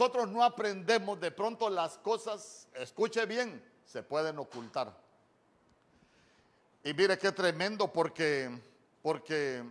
nosotros no aprendemos, de pronto las cosas, escuche bien, se pueden ocultar. Y mire qué tremendo porque, porque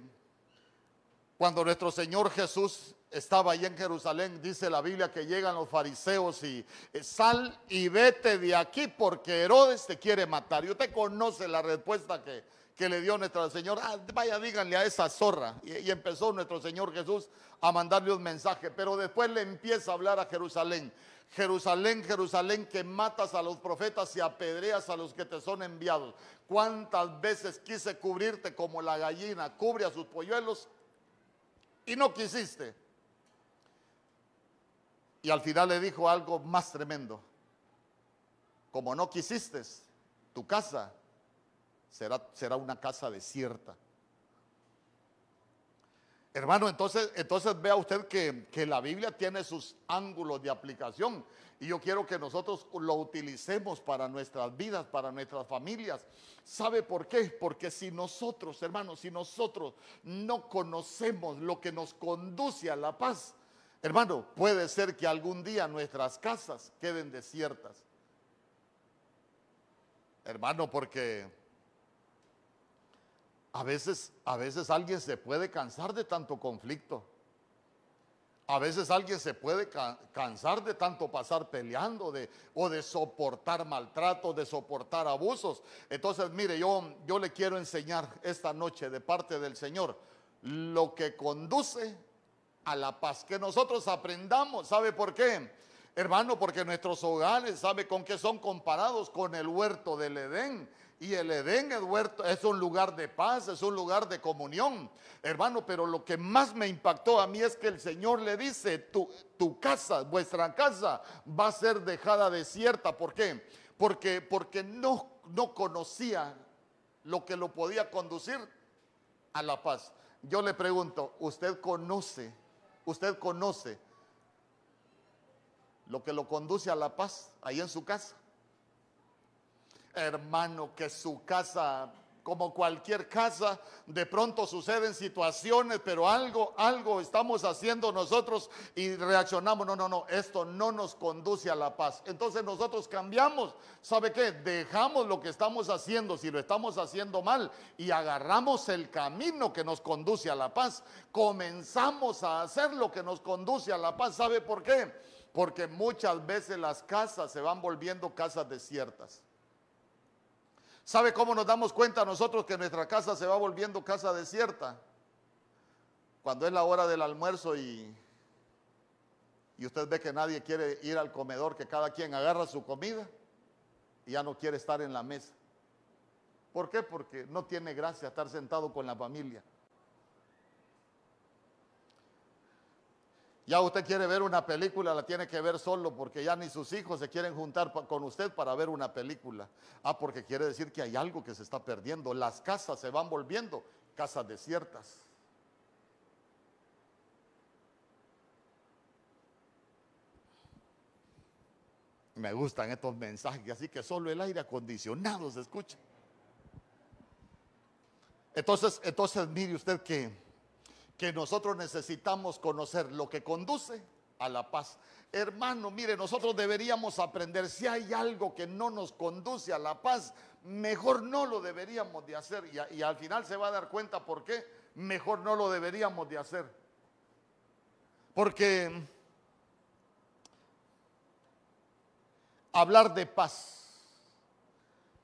cuando nuestro Señor Jesús estaba ahí en Jerusalén, dice la Biblia que llegan los fariseos y eh, sal y vete de aquí porque Herodes te quiere matar. Y usted conoce la respuesta que, que le dio nuestro Señor. Ah, vaya, díganle a esa zorra. Y, y, empezó nuestro Señor Jesús a mandarle un mensaje, pero después le empieza a hablar a Jerusalén. Jerusalén, Jerusalén, que matas a los profetas y apedreas a los que te son enviados. ¿Cuántas veces quise cubrirte como la gallina cubre a sus polluelos? Y no quisiste. Y al final le dijo algo más tremendo. Como no quisiste, tu casa será, será una casa desierta. Hermano, entonces, entonces vea usted que, que, la Biblia tiene sus ángulos de aplicación y yo quiero que nosotros lo utilicemos para nuestras vidas, para nuestras familias. ¿Sabe por qué? Porque si nosotros, hermanos, si nosotros no conocemos lo que nos conduce a la paz, hermano, puede ser que algún día nuestras casas queden desiertas. Hermano, porque a veces, a veces alguien se puede cansar de tanto conflicto. A veces alguien se puede cansar de tanto pasar peleando de, o de soportar maltrato, de soportar abusos. Entonces, mire, yo, yo le quiero enseñar esta noche de parte del Señor lo que conduce a la paz. Que nosotros aprendamos. ¿Sabe por qué? Hermano, porque nuestros hogares, ¿sabe con qué son comparados? Con el huerto del Edén. Y el Edén es un lugar de paz, es un lugar de comunión. Hermano, pero lo que más me impactó a mí es que el Señor le dice, tu, tu casa, vuestra casa va a ser dejada desierta. ¿Por qué? Porque, porque no, no conocía lo que lo podía conducir a la paz. Yo le pregunto, ¿usted conoce, usted conoce lo que lo conduce a la paz ahí en su casa? Hermano, que su casa, como cualquier casa, de pronto suceden situaciones, pero algo, algo estamos haciendo nosotros y reaccionamos, no, no, no, esto no nos conduce a la paz. Entonces nosotros cambiamos, ¿sabe qué? Dejamos lo que estamos haciendo, si lo estamos haciendo mal, y agarramos el camino que nos conduce a la paz. Comenzamos a hacer lo que nos conduce a la paz. ¿Sabe por qué? Porque muchas veces las casas se van volviendo casas desiertas. ¿Sabe cómo nos damos cuenta nosotros que nuestra casa se va volviendo casa desierta? Cuando es la hora del almuerzo y, y usted ve que nadie quiere ir al comedor, que cada quien agarra su comida y ya no quiere estar en la mesa. ¿Por qué? Porque no tiene gracia estar sentado con la familia. Ya usted quiere ver una película, la tiene que ver solo porque ya ni sus hijos se quieren juntar con usted para ver una película. Ah, porque quiere decir que hay algo que se está perdiendo. Las casas se van volviendo casas desiertas. Me gustan estos mensajes, así que solo el aire acondicionado se escucha. Entonces, entonces mire usted que que nosotros necesitamos conocer lo que conduce a la paz. Hermano, mire, nosotros deberíamos aprender, si hay algo que no nos conduce a la paz, mejor no lo deberíamos de hacer. Y, y al final se va a dar cuenta por qué mejor no lo deberíamos de hacer. Porque hablar de paz,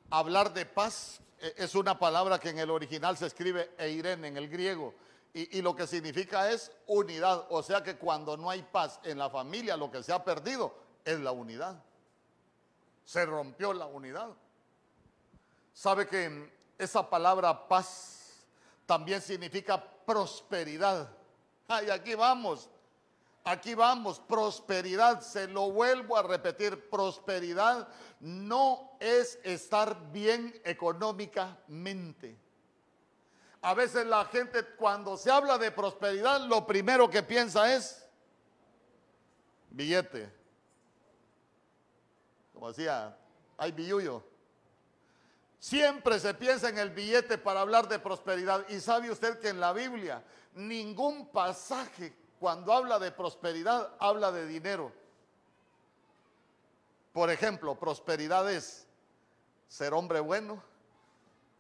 hablar de paz eh, es una palabra que en el original se escribe eiren en el griego y, lo que significa es unidad. O sea que cuando no hay paz en la familia, lo que se ha perdido es la unidad. Se rompió la unidad. ¿Sabe que esa palabra paz también significa prosperidad? Ay, aquí vamos. Aquí vamos, prosperidad, se lo vuelvo a repetir, prosperidad no es estar bien económicamente. A veces la gente cuando se habla de prosperidad, lo primero que piensa es billete. Como decía, hay billuyo. Siempre se piensa en el billete para hablar de prosperidad. Y sabe usted que en la Biblia ningún pasaje cuando habla de prosperidad habla de dinero. Por ejemplo, prosperidad es ser hombre bueno,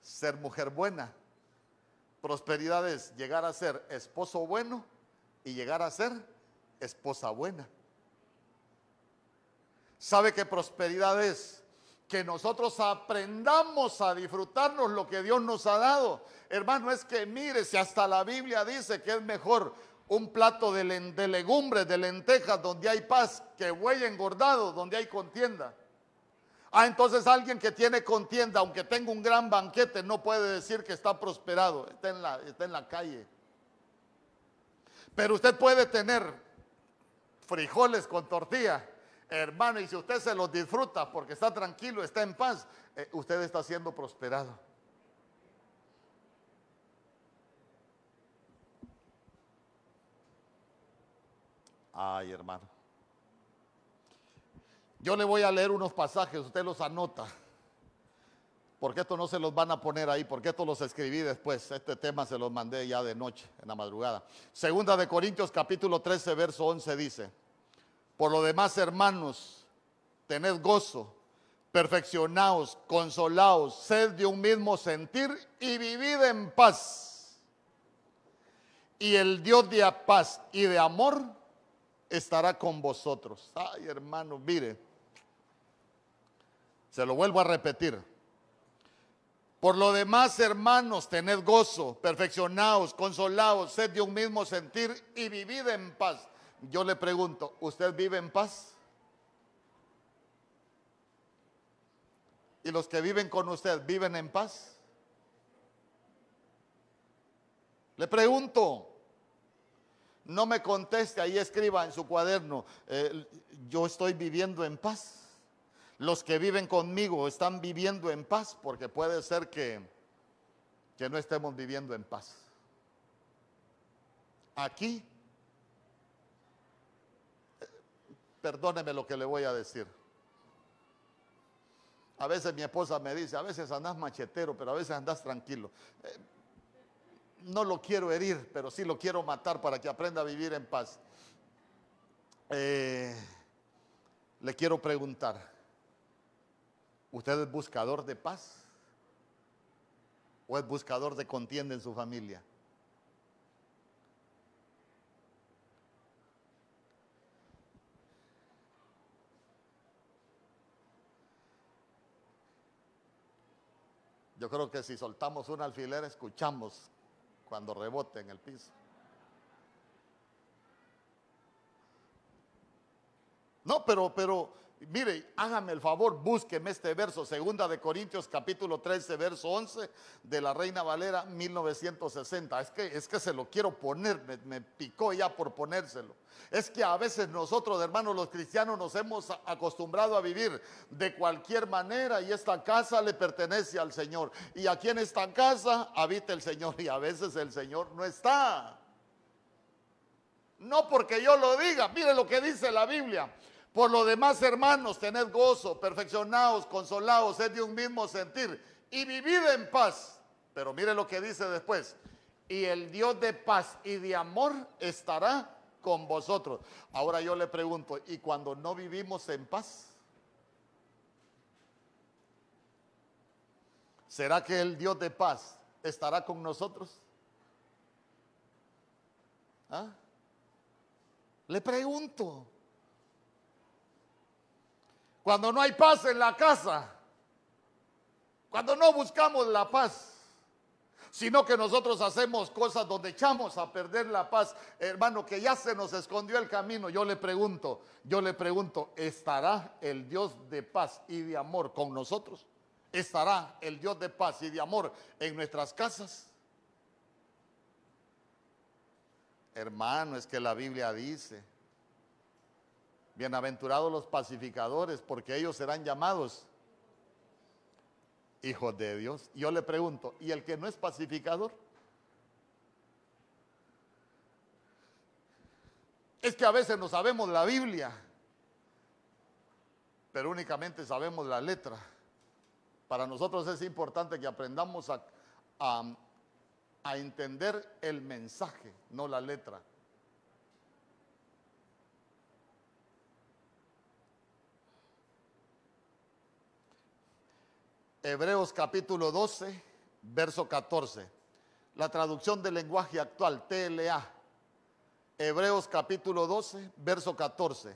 ser mujer buena. Prosperidad es llegar a ser esposo bueno y llegar a ser esposa buena. ¿Sabe qué prosperidad es? Que nosotros aprendamos a disfrutarnos lo que Dios nos ha dado. Hermano, es que mire, si hasta la Biblia dice que es mejor un plato de, legumbres, de lentejas, donde hay paz, que buey engordado, donde hay contienda. Ah, entonces alguien que tiene contienda, aunque tenga un gran banquete, no puede decir que está prosperado, está en la, calle. Pero usted puede tener frijoles con tortilla Hermano, y si usted se los disfruta porque está tranquilo, está en paz, eh, usted está siendo prosperado. Ay, hermano. Yo le voy a leer unos pasajes, usted los anota. Porque esto no se los van a poner ahí, porque esto los escribí después. Este tema se los mandé ya de noche, en la madrugada. Segunda de Corintios capítulo 13, verso 11 dice. Por lo demás, hermanos, tened gozo, perfeccionaos, consolaos, sed de un mismo sentir y vivid en paz. Y el Dios de paz y de amor estará con vosotros. Ay, hermano, mire, se lo vuelvo a repetir. Por lo demás, hermanos, tened gozo, perfeccionaos, consolaos, sed de un mismo sentir y vivid en paz. Yo le pregunto, ¿usted vive en paz? ¿Y los que viven con usted viven en paz? Le pregunto, no me conteste, ahí escriba en su cuaderno, eh, yo estoy viviendo en paz. Los que viven conmigo están viviendo en paz, porque puede ser que, que no estemos viviendo en paz. Aquí Perdóneme lo que le voy a decir. A veces mi esposa me dice, a veces andas machetero, pero a veces andas tranquilo. Eh, no lo quiero herir, pero sí lo quiero matar para que aprenda a vivir en paz. Eh, le quiero preguntar, ¿usted es buscador de paz? ¿O es buscador de contienda en su familia? Yo creo que si soltamos un alfiler escuchamos cuando rebote en el piso. No, pero, pero, mire, hágame el favor, búsqueme este verso, segunda de Corintios capítulo 13, verso 11 de la Reina Valera 1960. Es que, es que se lo quiero poner, me picó ya por ponérselo. Es que a veces nosotros, hermanos, los cristianos nos hemos acostumbrado a vivir de cualquier manera y esta casa le pertenece al Señor. Y aquí en esta casa habita el Señor y a veces el Señor no está. No porque yo lo diga, mire lo que dice la Biblia. Por lo demás, hermanos, tened gozo, perfeccionados, consolados, sed de un mismo sentir y vivid en paz. Pero mire lo que dice después. Y el Dios de paz y de amor estará con vosotros. Ahora yo le pregunto, ¿y cuando no vivimos en paz? ¿Será que el Dios de paz estará con nosotros? ¿Ah? Le pregunto. Cuando no hay paz en la casa, cuando no buscamos la paz, sino que nosotros hacemos cosas donde echamos a perder la paz. Hermano, que ya se nos escondió el camino. Yo le pregunto, yo le pregunto, ¿estará el Dios de paz y de amor con nosotros? ¿Estará el Dios de paz y de amor en nuestras casas? Hermano, es que la Biblia dice, bienaventurados los pacificadores, porque ellos serán llamados hijos de Dios. Yo le pregunto, ¿y el que no es pacificador? Es que a veces no sabemos la Biblia, pero únicamente sabemos la letra. Para nosotros es importante que aprendamos a, entender el mensaje, no la letra. Hebreos capítulo 12, verso 14. La traducción del lenguaje actual, TLA. Hebreos capítulo 12, verso 14.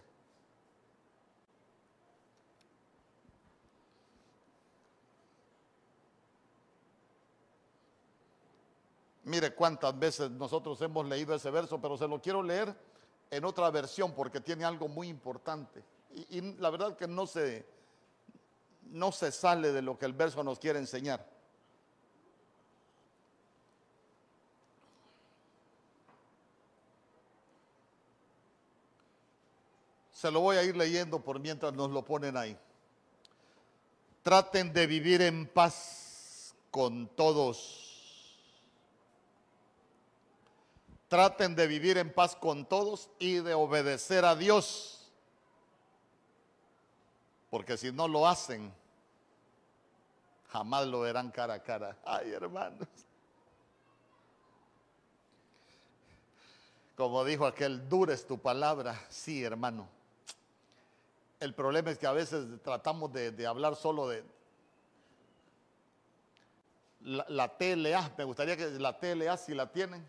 Mire cuántas veces nosotros hemos leído ese verso, pero se lo quiero leer en otra versión porque tiene algo muy importante. Y, la verdad que no se, no se sale de lo que el verso nos quiere enseñar. Se lo voy a ir leyendo por mientras nos lo ponen ahí. Traten de vivir en paz con todos. Traten de vivir en paz con todos y de obedecer a Dios. Porque si no lo hacen, jamás lo verán cara a cara. Ay, hermanos. Como dijo aquel, dura es tu palabra. Sí, hermano. El problema es que a veces tratamos de, hablar solo de la, la, TLA. Me gustaría que la TLA, si la tienen.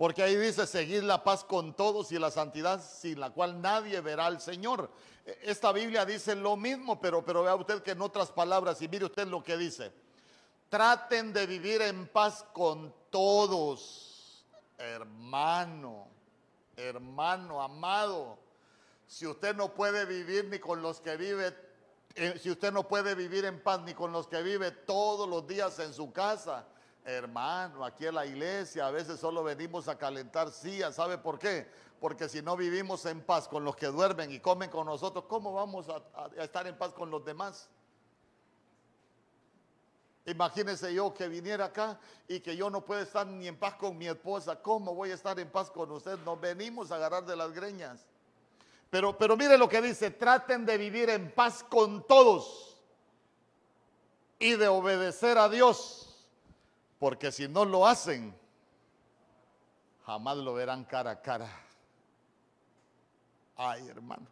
Porque ahí dice seguir la paz con todos y la santidad sin la cual nadie verá al Señor. E, esta Biblia dice lo mismo, pero, pero vea usted que en otras palabras, y mire usted lo que dice. Traten de vivir en paz con todos, hermano, hermano, amado si usted no puede vivir ni con los que vive, eh, si usted no puede vivir en paz ni con los que vive todos los días en su casa, hermano, aquí en la iglesia a veces solo venimos a calentar sillas, ¿sabe por qué? Porque si no vivimos en paz con los que duermen y comen con nosotros, ¿cómo vamos a, estar en paz con los demás? Imagínese yo que viniera acá y que yo no puedo estar ni en paz con mi esposa. ¿Cómo voy a estar en paz con usted? Nos venimos a agarrar de las greñas. Pero, pero mire lo que dice, traten de vivir en paz con todos y de obedecer a Dios, porque si no lo hacen, jamás lo verán cara a cara. Ay, hermano.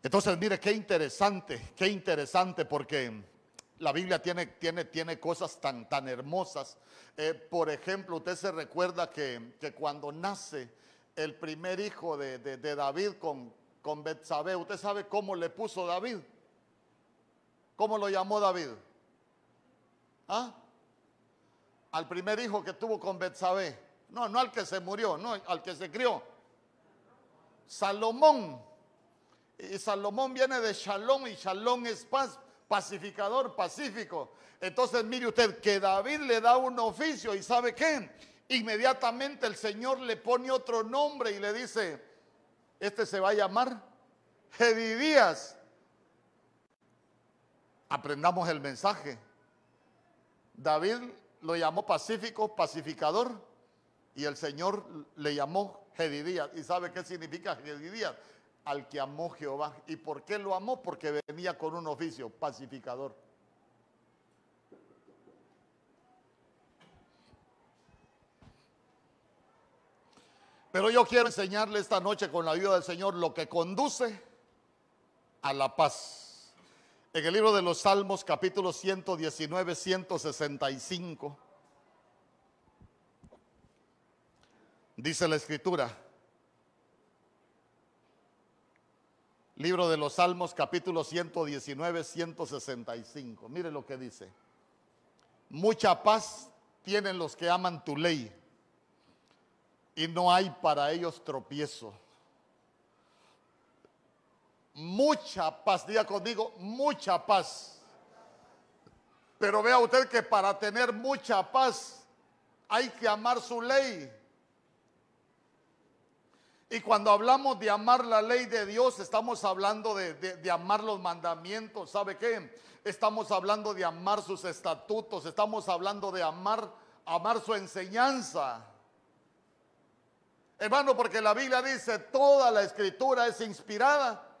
Entonces, mire, qué interesante, qué interesante, porque la Biblia tiene, tiene, tiene cosas tan, tan hermosas. Eh, por ejemplo, usted se recuerda que, cuando nace el primer hijo de, David con, con Betsabé, ¿usted sabe cómo le puso David? ¿Cómo lo llamó David? ¿Ah? Al primer hijo que tuvo con Betsabé. No, no al que se murió, no, al que se crió. Salomón. Y Salomón viene de Shalom y Shalom es paz pacificador, pacífico. Entonces mire usted que David le da un oficio y sabe qué, inmediatamente el Señor le pone otro nombre y le dice, este se va a llamar Jedidías. Aprendamos el mensaje. David lo llamó pacífico, pacificador, y el Señor le llamó Jedidías. ¿Y sabe qué significa Jedidías? al que amó Jehová. ¿Y por qué lo amó? Porque venía con un oficio pacificador. Pero yo quiero enseñarle esta noche con la ayuda del Señor lo que conduce a la paz. En el libro de los Salmos, capítulo 119, 165, dice la escritura, Libro de los Salmos, capítulo 119, 165. Mire lo que dice. Mucha paz tienen los que aman tu ley y no hay para ellos tropiezo. Mucha paz, diga conmigo, mucha paz. Pero vea usted que para tener mucha paz hay que amar su ley. Y cuando hablamos de amar la ley de Dios, estamos hablando de, amar los mandamientos. ¿Sabe qué? Estamos hablando de amar sus estatutos. Estamos hablando de amar, amar su enseñanza. Hermano, porque la Biblia dice, toda la escritura es inspirada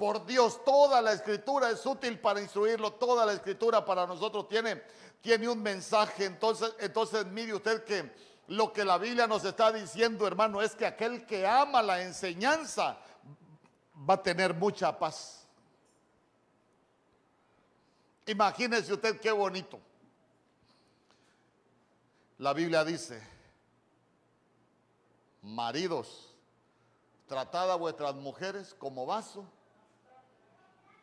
por Dios. Toda la escritura es útil para instruirlo. Toda la escritura para nosotros tiene, tiene un mensaje. Entonces, entonces mire usted que lo que la Biblia nos está diciendo, hermano, es que aquel que ama la enseñanza va a tener mucha paz. Imagínese usted qué bonito. La Biblia dice, maridos, tratad a vuestras mujeres como vaso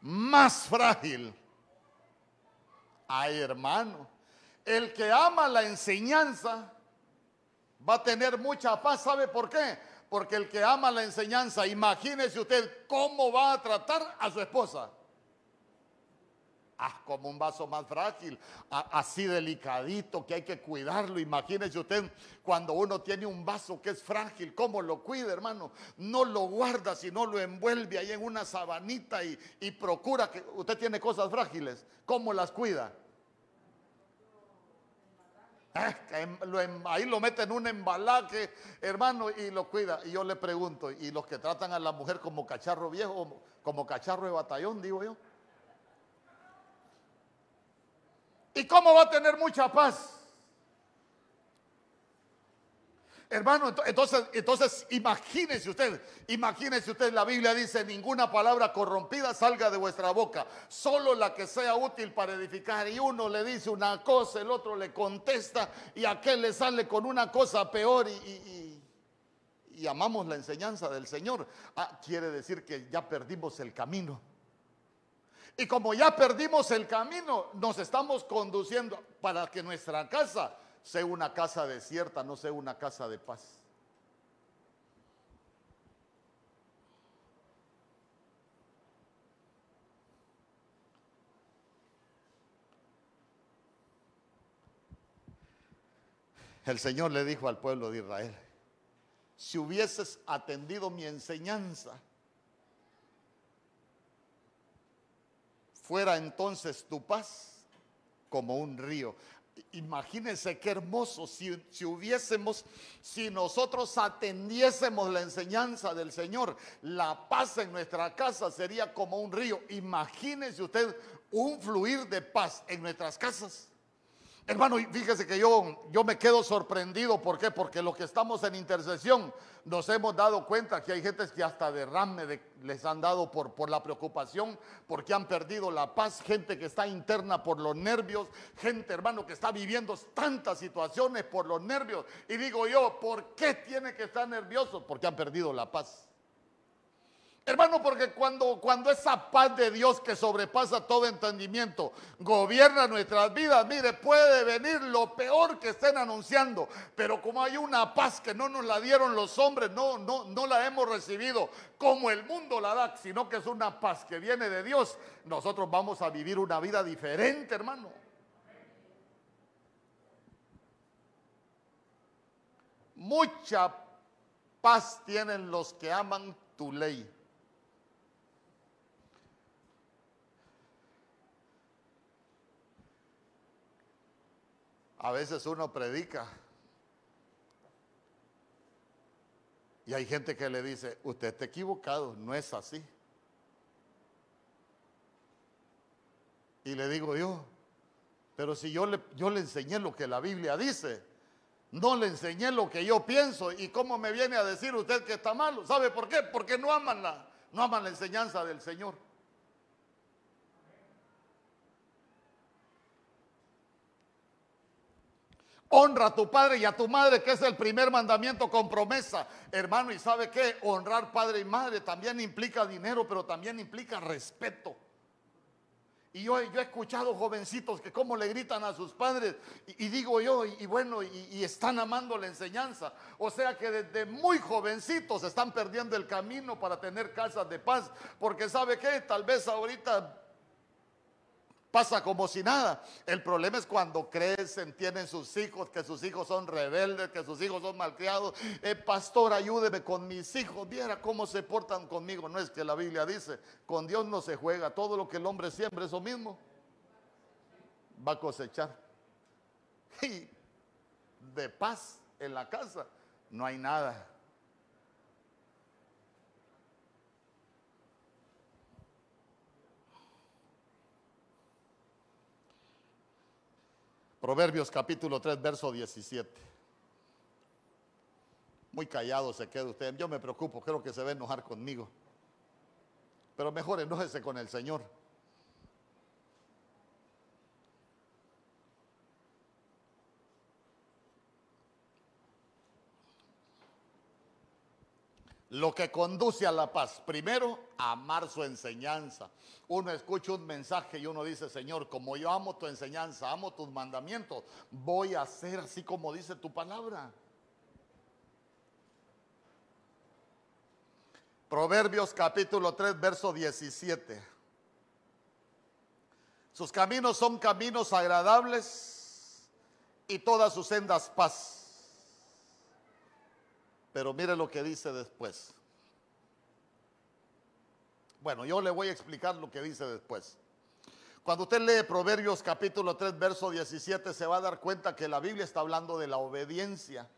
más frágil. Ay, hermano, el que ama la enseñanza va a tener mucha paz. ¿Sabe por qué? Porque el que ama la enseñanza, imagínese usted cómo va a tratar a su esposa. Ah, como un vaso más frágil, así delicadito, que hay que cuidarlo. Imagínese usted cuando uno tiene un vaso que es frágil, ¿cómo lo cuida, hermano? No lo guarda, sino lo envuelve ahí en una sabanita y, y procura que usted tiene cosas frágiles. ¿Cómo las cuida? ahí lo mete en un embalaje, hermano, y lo cuida. Y yo le pregunto, ¿y los que tratan a la mujer como cacharro viejo, como cacharro de batallón, digo yo? ¿Y cómo va a tener mucha paz? Hermano, entonces, entonces imagínese usted, imagínese usted, la Biblia dice, ninguna palabra corrompida salga de vuestra boca, solo la que sea útil para edificar. Y uno le dice una cosa, el otro le contesta y aquel le sale con una cosa peor y, y amamos la enseñanza del Señor. Ah, quiere decir que ya perdimos el camino. Y como ya perdimos el camino, nos estamos conduciendo para que nuestra casa sea una casa desierta, no sea una casa de paz. El Señor le dijo al pueblo de Israel, si hubieses atendido mi enseñanza, fuera entonces tu paz como un río. Imagínense qué hermoso si, si, hubiésemos, si nosotros atendiésemos la enseñanza del Señor, la paz en nuestra casa sería como un río. Imagínese usted un fluir de paz en nuestras casas. Hermano, fíjese que yo, yo me quedo sorprendido. ¿Por qué? Porque los que estamos en intercesión nos hemos dado cuenta que hay gente que hasta derrame les han dado por, por la preocupación, porque han perdido la paz, gente que está interna por los nervios, gente, hermano, que está viviendo tantas situaciones por los nervios. Y digo yo, ¿por qué tiene que estar nervioso? Porque han perdido la paz. Hermano, porque cuando, cuando esa paz de Dios que sobrepasa todo entendimiento gobierna nuestras vidas, mire, puede venir lo peor que estén anunciando, pero como hay una paz que no nos la dieron los hombres, no, no, no la hemos recibido como el mundo la da, sino que es una paz que viene de Dios, nosotros vamos a vivir una vida diferente, hermano. Mucha paz tienen los que aman tu ley. A veces uno predica y hay gente que le dice, usted está equivocado, no es así. Y le digo yo, pero si yo le, yo le enseñé lo que la Biblia dice, no le enseñé lo que yo pienso y cómo me viene a decir usted que está malo. ¿Sabe por qué? Porque no aman la, no aman la enseñanza del Señor. Honra a tu padre y a tu madre, que es el primer mandamiento con promesa. Hermano, ¿y sabe qué? Honrar padre y madre también implica dinero, pero también implica respeto. Y yo, yo he escuchado jovencitos que como le gritan a sus padres, y, digo yo, y, bueno, y, están amando la enseñanza. O sea que desde muy jovencitos están perdiendo el camino para tener casas de paz, porque sabe qué, tal vez ahorita pasa como si nada. El problema es cuando crecen, tienen sus hijos, que sus hijos son rebeldes, que sus hijos son malcriados. Eh, pastor, ayúdeme con mis hijos. Viera cómo se portan conmigo. No es que la Biblia dice, con Dios no se juega. Todo lo que el hombre siembra, eso mismo, va a cosechar. Y de paz en la casa no hay nada. Proverbios capítulo 3, verso 17. Muy callado se queda usted. Yo me preocupo, creo que se va a enojar conmigo. Pero mejor enójese con el Señor. Lo que conduce a la paz, primero, amar su enseñanza. Uno escucha un mensaje y uno dice, Señor, como yo amo tu enseñanza, amo tus mandamientos, voy a hacer así como dice tu palabra. Proverbios capítulo 3, verso 17. Sus caminos son caminos agradables y todas sus sendas paz. Pero mire lo que dice después. Bueno, yo le voy a explicar lo que dice después. Cuando usted lee Proverbios capítulo 3, verso 17, se va a dar cuenta que la Biblia está hablando de la obediencia.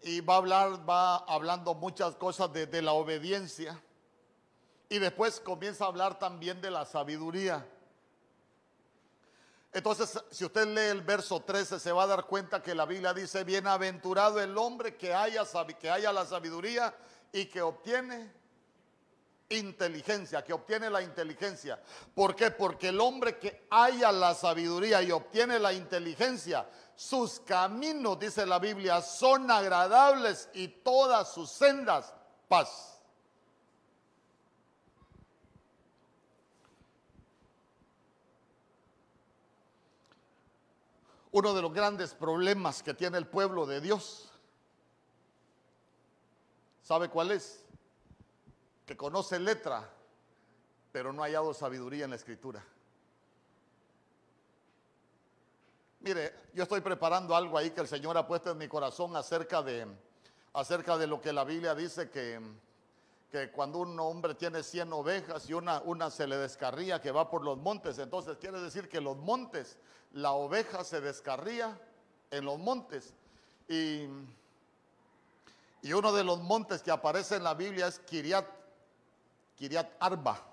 Y va a hablar, va hablando muchas cosas de, de la obediencia. Y después comienza a hablar también de la sabiduría. Entonces, si usted lee el verso 13, se va a dar cuenta que la Biblia dice, bienaventurado el hombre que haya, que haya la sabiduría y que obtiene inteligencia, que obtiene la inteligencia. ¿Por qué? Porque el hombre que haya la sabiduría y obtiene la inteligencia, sus caminos, dice la Biblia, son agradables y todas sus sendas paz. Uno de los grandes problemas que tiene el pueblo de Dios. ¿Sabe cuál es? Que conoce letra, pero no ha hallado sabiduría en la escritura. Mire, yo estoy preparando algo ahí que el Señor ha puesto en mi corazón acerca de, acerca de lo que la Biblia dice que, que cuando un hombre tiene 100 ovejas y una, una se le descarría que va por los montes, entonces quiere decir que los montes la oveja se descarría en los montes. Y, y uno de los montes que aparece en la Biblia es Kiriat, Kiriat Arba.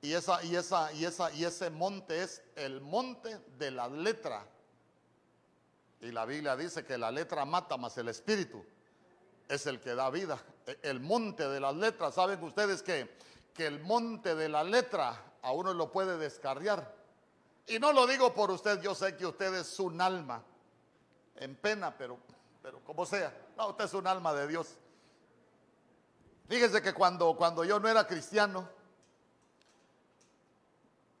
Y, esa, y, esa, y, esa, y ese monte es el monte de la letra. Y la Biblia dice que la letra mata, más el espíritu es el que da vida. E, el monte de las letras, ¿saben ustedes que, que el monte de la letra a uno lo puede descarriar? Y no lo digo por usted, yo sé que usted es un alma en pena, pero, pero como sea, no, usted es un alma de Dios. Fíjese que cuando, cuando yo no era cristiano,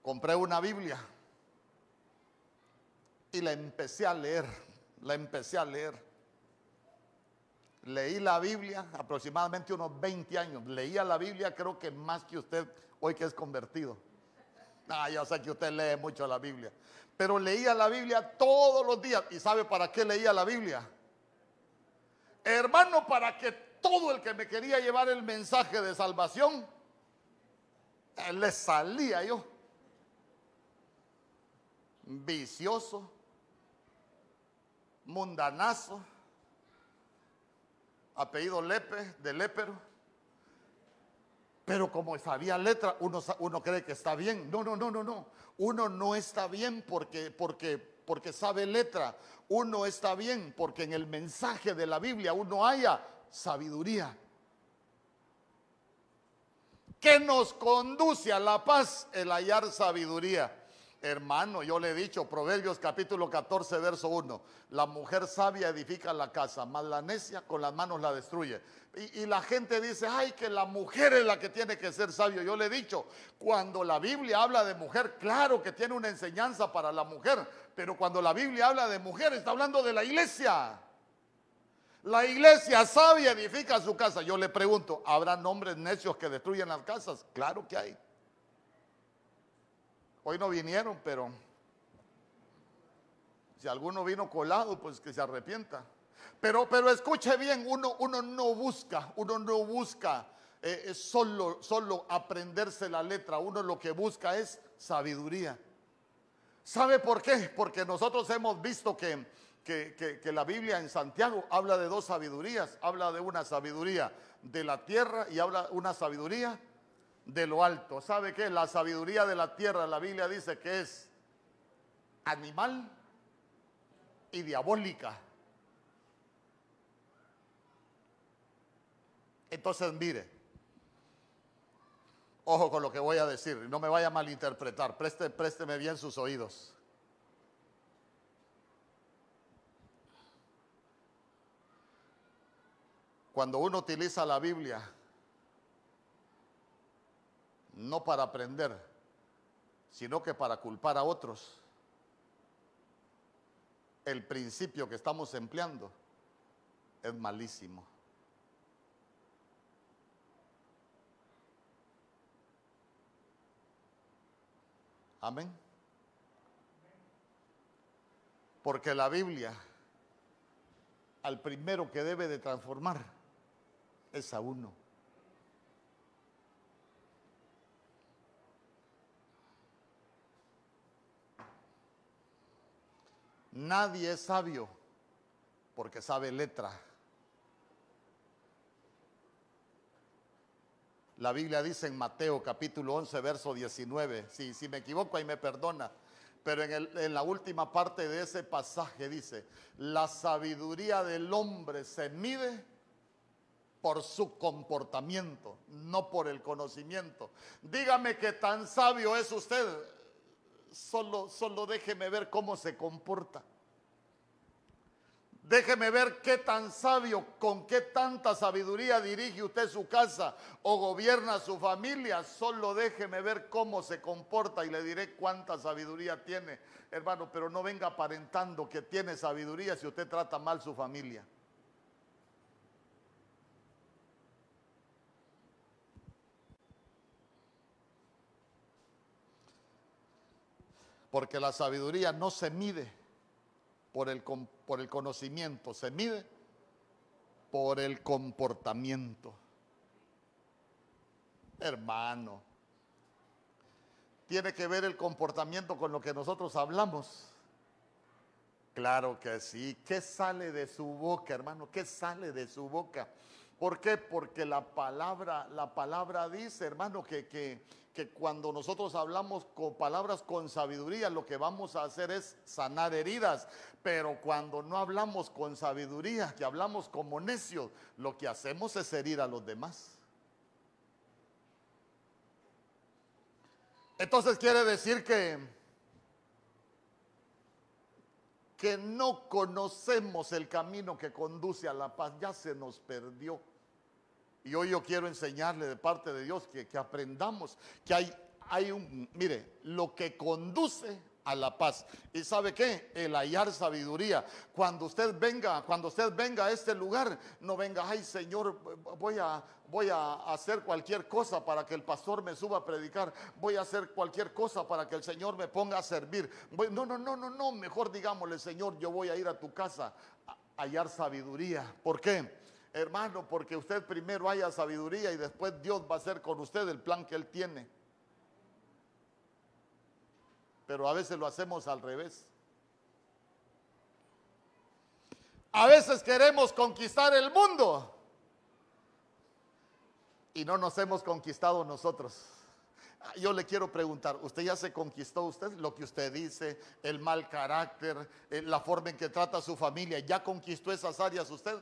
compré una Biblia y la empecé a leer, la empecé a leer. Leí la Biblia aproximadamente unos 20 años. Leía la Biblia creo que más que usted hoy que es convertido. Ah, yo sé que usted lee mucho la Biblia. Pero leía la Biblia todos los días. ¿Y sabe para qué leía la Biblia? Hermano, para que todo el que me quería llevar el mensaje de salvación, eh, le salía yo. Vicioso, mundanazo, apellido Lepe, de Lépero pero como sabía letra, uno, uno cree que está bien. No, no, no, no, no. Uno no está bien porque, porque, porque sabe letra. Uno está bien porque en el mensaje de la Biblia uno haya sabiduría. Que nos conduce a la paz el hallar sabiduría. Hermano, yo le he dicho, Proverbios capítulo 14, verso 1, la mujer sabia edifica la casa, mas la necia con las manos la destruye. Y, la gente dice, ay, que la mujer es la que tiene que ser sabio. Yo le he dicho, cuando la Biblia habla de mujer, claro que tiene una enseñanza para la mujer, pero cuando la Biblia habla de mujer, está hablando de la iglesia. La iglesia sabia edifica su casa. Yo le pregunto, ¿habrá nombres necios que destruyen las casas? Claro que hay. Hoy no vinieron, pero si alguno vino colado, pues que se arrepienta. Pero, pero escuche bien, uno, uno no busca, uno no busca eh, solo, solo aprenderse la letra, uno lo que busca es sabiduría. ¿Sabe por qué? Porque nosotros hemos visto que, que, que, la Biblia en Santiago habla de dos sabidurías, habla de una sabiduría de la tierra y habla una sabiduría de lo alto. ¿Sabe qué? La sabiduría de la tierra, la Biblia dice que es animal y diabólica. Entonces, mire, Ojo con lo que voy a decir, no me vaya a malinterpretar, Preste, présteme bien sus oídos. Cuando uno utiliza la Biblia, no para aprender, sino que para culpar a otros, el principio que estamos empleando es malísimo. Amén. Porque la Biblia al primero que debe de transformar es a uno. Nadie es sabio porque sabe letra. La Biblia dice en Mateo capítulo 11, verso 19, si, si me equivoco ahí me perdona, pero en, en la última parte de ese pasaje dice, la sabiduría del hombre se mide por su comportamiento, no por el conocimiento. Dígame que tan sabio es usted, solo, solo déjeme ver cómo se comporta. Déjeme ver qué tan sabio, con qué tanta sabiduría dirige usted su casa o gobierna su familia. Solo déjeme ver cómo se comporta y le diré cuánta sabiduría tiene, hermano. Pero no venga aparentando que tiene sabiduría si usted trata mal su familia. Porque la sabiduría no se mide por el, por el conocimiento, se mide por el comportamiento. Hermano, ¿tiene que ver el comportamiento con lo que nosotros hablamos? Claro que sí. ¿Qué sale de su boca, hermano? ¿Qué sale de su boca? ¿Por qué? Porque la palabra, la palabra dice, hermano, que, que que cuando nosotros hablamos con palabras con sabiduría, lo que vamos a hacer es sanar heridas. Pero cuando no hablamos con sabiduría, que hablamos como necios, lo que hacemos es herir a los demás. Entonces quiere decir que, que no conocemos el camino que conduce a la paz, ya se nos perdió. Y hoy yo quiero enseñarle de parte de Dios que, aprendamos que hay, hay un, mire, lo que conduce a la paz. ¿Y sabe qué? El hallar sabiduría. Cuando usted venga, cuando usted venga a este lugar, no venga, ay Señor, voy a, voy a hacer cualquier cosa para que el pastor me suba a predicar. Voy a hacer cualquier cosa para que el Señor me ponga a servir. no, no, no, no, no. Mejor digámosle, Señor, yo voy a ir a tu casa a hallar sabiduría. ¿Por qué? Hermano, porque usted primero haya sabiduría y después Dios va a hacer con usted el plan que Él tiene. Pero a veces lo hacemos al revés. A veces queremos conquistar el mundo y no nos hemos conquistado nosotros. Yo le quiero preguntar, ¿usted ya se conquistó usted lo que usted dice, el mal carácter, eh, la forma en que trata a su familia? ¿Ya conquistó esas áreas usted?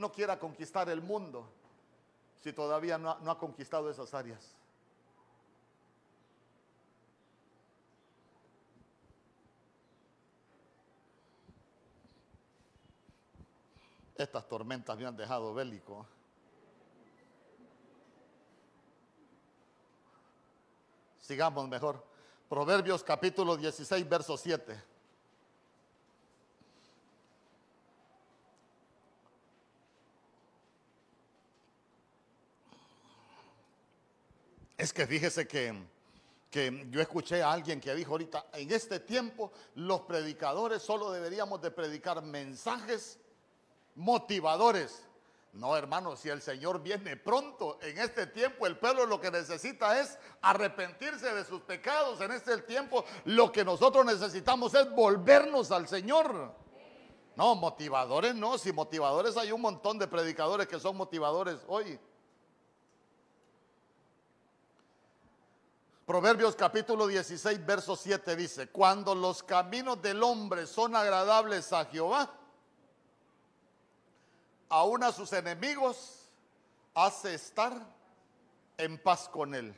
No quiera conquistar el mundo si todavía no ha, conquistado esas áreas. Estas tormentas me han dejado bélico. Sigamos mejor. Proverbios capítulo 16, verso 7. Es que fíjese que, que yo escuché a alguien que dijo ahorita, en este tiempo los predicadores solo deberíamos de predicar mensajes motivadores. No, hermano, si el Señor viene pronto, en este tiempo el pueblo lo que necesita es arrepentirse de sus pecados. En este tiempo lo que nosotros necesitamos es volvernos al Señor. No, motivadores no, si motivadores hay un montón de predicadores que son motivadores hoy. Proverbios capítulo 16, verso 7 dice, cuando los caminos del hombre son agradables a Jehová, aún a sus enemigos hace estar en paz con Él.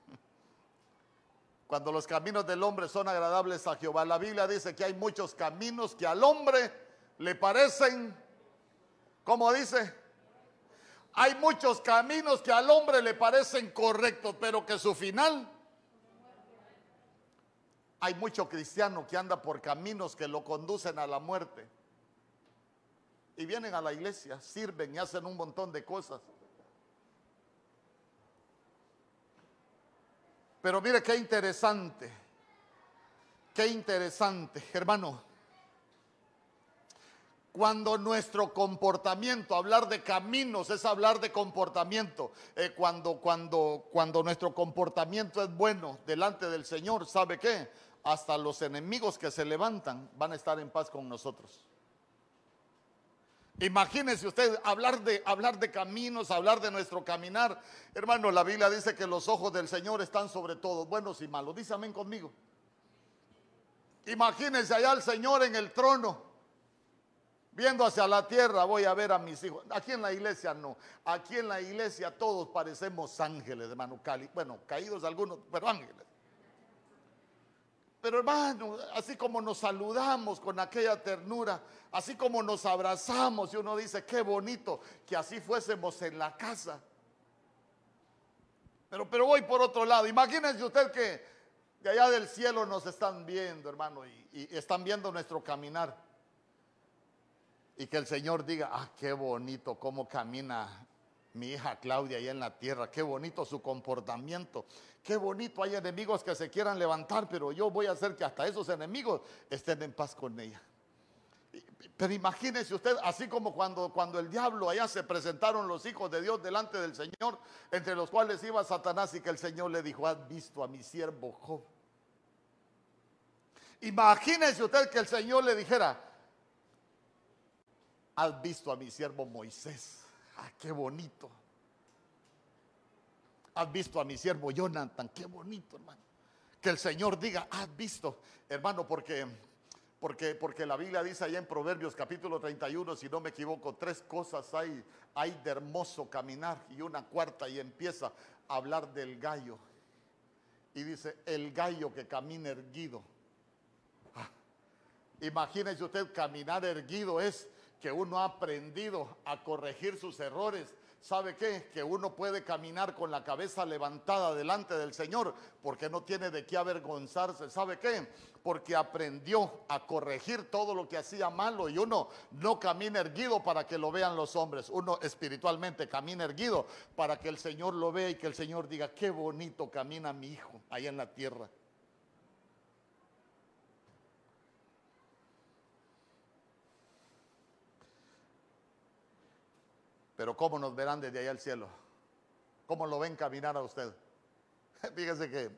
Cuando los caminos del hombre son agradables a Jehová. La Biblia dice que hay muchos caminos que al hombre le parecen, como dice, hay muchos caminos que al hombre le parecen correctos, pero que su final hay mucho cristiano que anda por caminos que lo conducen a la muerte. Y vienen a la iglesia, sirven y hacen un montón de cosas. Pero mire qué interesante, qué interesante, hermano. Cuando nuestro comportamiento, hablar de caminos es hablar de comportamiento. Eh, cuando, cuando, cuando nuestro comportamiento es bueno delante del Señor, ¿sabe qué? hasta los enemigos que se levantan van a estar en paz con nosotros. Imagínese usted hablar de, hablar de caminos, hablar de nuestro caminar. Hermano, la Biblia dice que los ojos del Señor están sobre todos, buenos y malos. Dice amén conmigo. Imagínense allá al Señor en el trono, viendo hacia la tierra, voy a ver a mis hijos. Aquí en la iglesia no. Aquí en la iglesia todos parecemos ángeles, hermano. Bueno, caídos algunos, pero ángeles. Pero hermano, así como nos saludamos con aquella ternura, así como nos abrazamos y uno dice, qué bonito que así fuésemos en la casa. Pero, pero voy por otro lado. Imagínense usted que de allá del cielo nos están viendo, hermano, y están viendo nuestro caminar. Y que el Señor diga, ah, qué bonito cómo camina mi hija Claudia ahí en la tierra, qué bonito su comportamiento, qué bonito hay enemigos que se quieran levantar, pero yo voy a hacer que hasta esos enemigos estén en paz con ella. Pero imagínese usted, así como cuando, cuando el diablo allá se presentaron los hijos de Dios delante del Señor, entre los cuales iba Satanás y que el Señor le dijo, has visto a mi siervo Job. Imagínese usted que el Señor le dijera, has visto a mi siervo Moisés. Ah, qué bonito. Has visto a mi siervo Jonathan, qué bonito, hermano. Que el Señor diga, has visto, hermano, porque, porque, porque la Biblia dice allá en Proverbios capítulo 31, si no me equivoco, tres cosas hay, hay de hermoso caminar y una cuarta y empieza a hablar del gallo. Y dice, el gallo que camina erguido. Ah, imagínese usted caminar erguido es que uno ha aprendido a corregir sus errores. ¿Sabe qué? Que uno puede caminar con la cabeza levantada delante del Señor porque no tiene de qué avergonzarse. ¿Sabe qué? Porque aprendió a corregir todo lo que hacía malo y uno no camina erguido para que lo vean los hombres. Uno espiritualmente camina erguido para que el Señor lo vea y que el Señor diga, qué bonito camina mi hijo ahí en la tierra. Pero ¿cómo nos verán desde allá al cielo? ¿Cómo lo ven caminar a usted? Fíjese que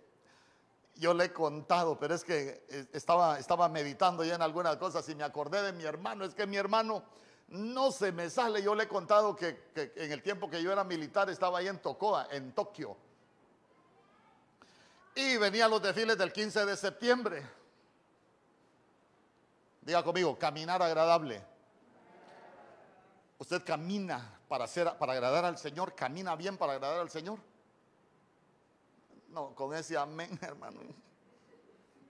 yo le he contado, pero es que eh, estaba, estaba meditando ya en algunas cosas y me acordé de mi hermano. Es que mi hermano no se me sale. Yo le he contado que, en el tiempo que yo era militar estaba ahí en Tocoa, en Tokio. Y venían los desfiles del 15 de septiembre. Diga conmigo, caminar agradable. Usted camina para, hacer, para agradar al Señor, camina bien para agradar al Señor. No, con ese amén, hermano,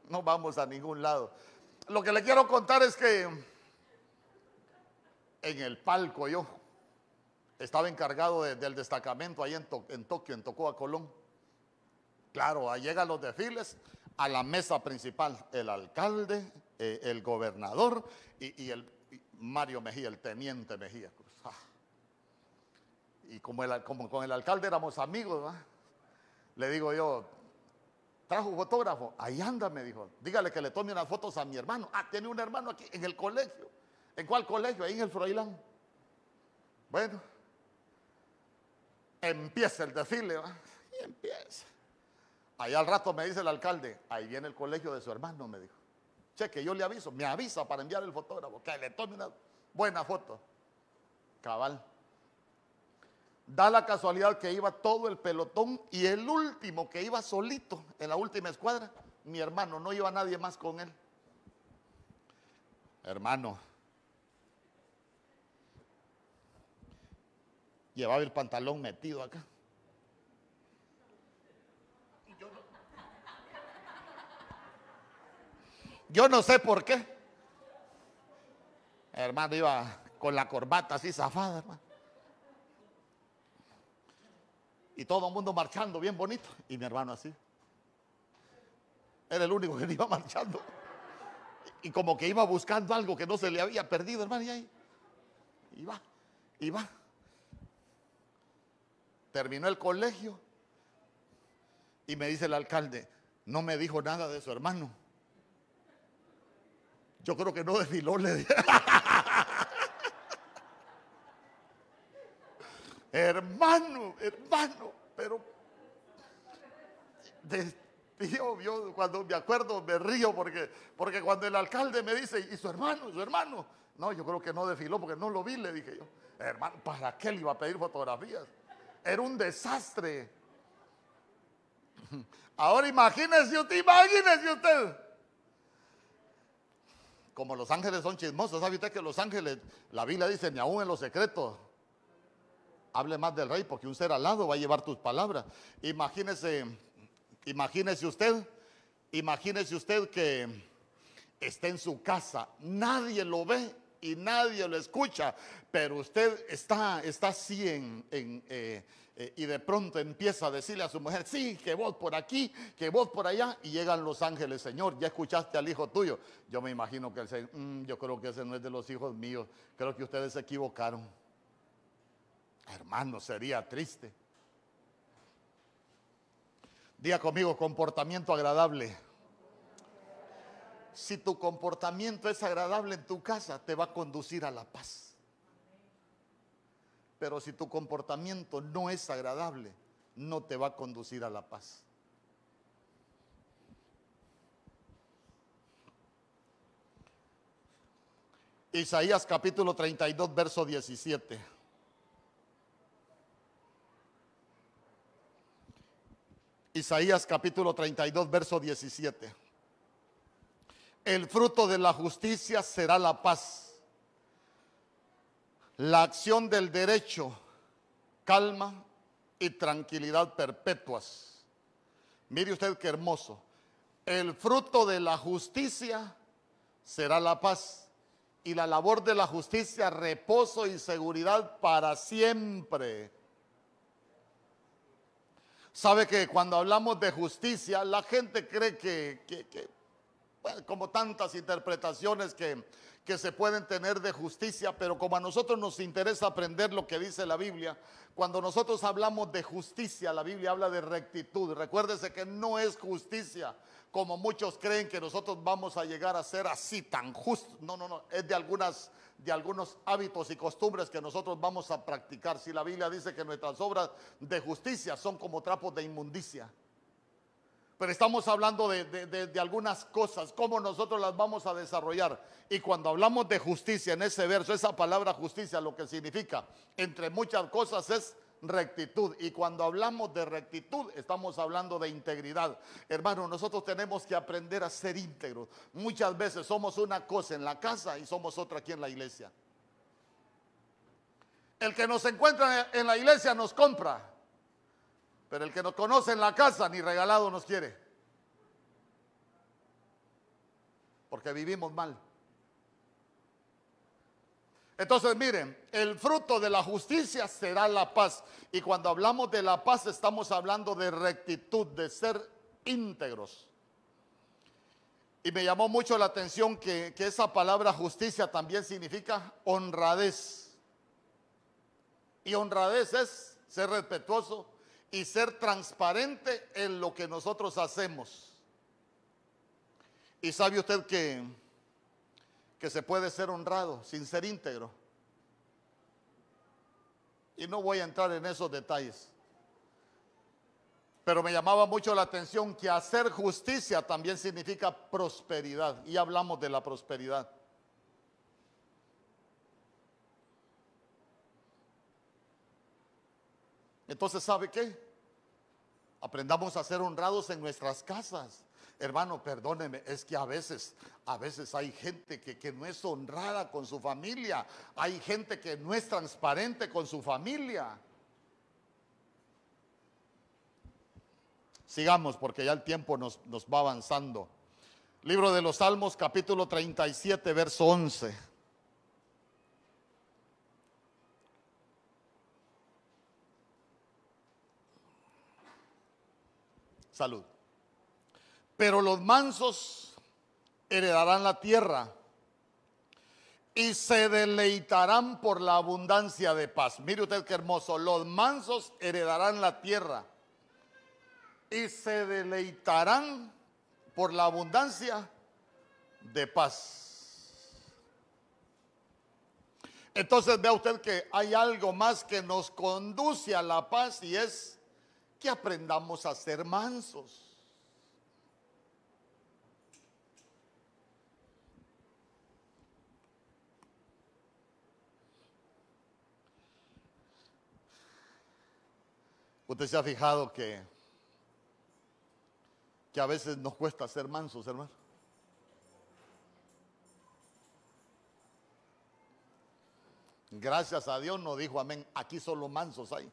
no vamos a ningún lado. Lo que le quiero contar es que en el palco yo estaba encargado del destacamento ahí en, en Tokio, en Tocoa, Colón. Claro, ahí llegan los desfiles a la mesa principal, el alcalde, eh, el gobernador y, el Mario Mejía, el teniente Mejía. Y como, con el alcalde éramos amigos, le digo yo, trajo fotógrafo, ahí anda, me dijo, dígale que le tome unas fotos a mi hermano. Ah, tiene un hermano aquí en el colegio. ¿En cuál colegio? Ahí en el Froilán. Bueno, empieza el desfile, y empieza. Ahí al rato me dice el alcalde, ahí viene el colegio de su hermano, me dijo. Cheque, yo le aviso, me avisa para enviar el fotógrafo, que le tome una buena foto. Cabal. Da la casualidad que iba todo el pelotón y el último que iba solito en la última escuadra, mi hermano, no iba nadie más con él. Hermano, Llevaba el pantalón metido acá. Yo no sé por qué. hermano iba con la corbata así zafada, hermano. Y todo el mundo marchando bien bonito. Y mi hermano así. Era el único que iba marchando. Y como que iba buscando algo que no se le había perdido, hermano. Y ahí iba, iba. Terminó el colegio. Y me dice el alcalde, no me dijo nada de su hermano. Yo creo que no desfiló, le hermano, hermano, pero yo, cuando me acuerdo me río porque, porque cuando el alcalde me dice, ¿y su hermano? ¿Su hermano? No, yo creo que no desfiló porque no lo vi, le dije yo. Hermano, ¿para qué le iba a pedir fotografías? Era un desastre. Ahora imagínese usted, imagínese usted como los ángeles son chismosos, ¿sabe usted que los ángeles, la Biblia dice, ni aún en los secretos, hable más del rey, porque un ser alado va a llevar tus palabras. Imagínese, imagínese usted, imagínese usted que está en su casa, nadie lo ve y nadie lo escucha, pero usted está, está así en, eh, eh, y de pronto empieza a decirle a su mujer, sí, que vos por aquí, que vos por allá, y llegan los ángeles, Señor, ya escuchaste al hijo tuyo. Yo me imagino que el Señor, mm, yo creo que ese no es de los hijos míos, creo que ustedes se equivocaron. Hermano, sería triste. Día conmigo, comportamiento agradable. Si tu comportamiento es agradable en tu casa, te va a conducir a la paz. Pero si tu comportamiento no es agradable, no te va a conducir a la paz. Isaías capítulo 32, verso 17. Isaías capítulo 32, verso 17. El fruto de la justicia será la paz la acción del derecho, calma y tranquilidad perpetuas. Mire usted qué hermoso. El fruto de la justicia será la paz y la labor de la justicia, reposo y seguridad para siempre. Sabe que cuando hablamos de justicia, la gente cree que, como tantas interpretaciones que que se pueden tener de justicia, pero como a nosotros nos interesa aprender lo que dice la Biblia, cuando nosotros hablamos de justicia, la Biblia habla de rectitud. Recuérdese que no es justicia como muchos creen que nosotros vamos a llegar a ser así tan justos. No, no, no, es de algunas de algunos hábitos y costumbres que nosotros vamos a practicar. Si la Biblia dice que nuestras obras de justicia son como trapos de inmundicia. Pero estamos hablando de, algunas cosas, cómo nosotros las vamos a desarrollar. Y cuando hablamos de justicia en ese verso, esa palabra justicia lo que significa, entre muchas cosas, es rectitud. Y cuando hablamos de rectitud, estamos hablando de integridad. Hermano, nosotros tenemos que aprender a ser íntegros. Muchas veces somos una cosa en la casa y somos otra aquí en la iglesia. El que nos encuentra en la iglesia nos compra. Pero el que nos conoce en la casa ni regalado nos quiere. Porque vivimos mal. Entonces miren, el fruto de la justicia será la paz. Y cuando hablamos de la paz estamos hablando de rectitud, de ser íntegros. Y me llamó mucho la atención que, que esa palabra justicia también significa honradez. Y honradez es ser respetuoso, y ser transparente en lo que nosotros hacemos. Y sabe usted que, que se puede ser honrado sin ser íntegro. Y no voy a entrar en esos detalles. Pero me llamaba mucho la atención que hacer justicia también significa prosperidad. Y hablamos de la prosperidad. Entonces, ¿sabe qué? Aprendamos a ser honrados en nuestras casas. Hermano, perdóneme, es que a veces, a veces hay gente que, que, no es honrada con su familia, hay gente que no es transparente con su familia. Sigamos porque ya el tiempo nos, nos va avanzando. Libro de los Salmos, capítulo 37, verso 11. Salud. Pero los mansos heredarán la tierra y se deleitarán por la abundancia de paz. Mire usted qué hermoso. Los mansos heredarán la tierra y se deleitarán por la abundancia de paz. Entonces vea usted que hay algo más que nos conduce a la paz y es que aprendamos a ser mansos. Usted se ha fijado que, que a veces nos cuesta ser mansos, hermano. Gracias a Dios nos dijo amén. Aquí solo mansos hay.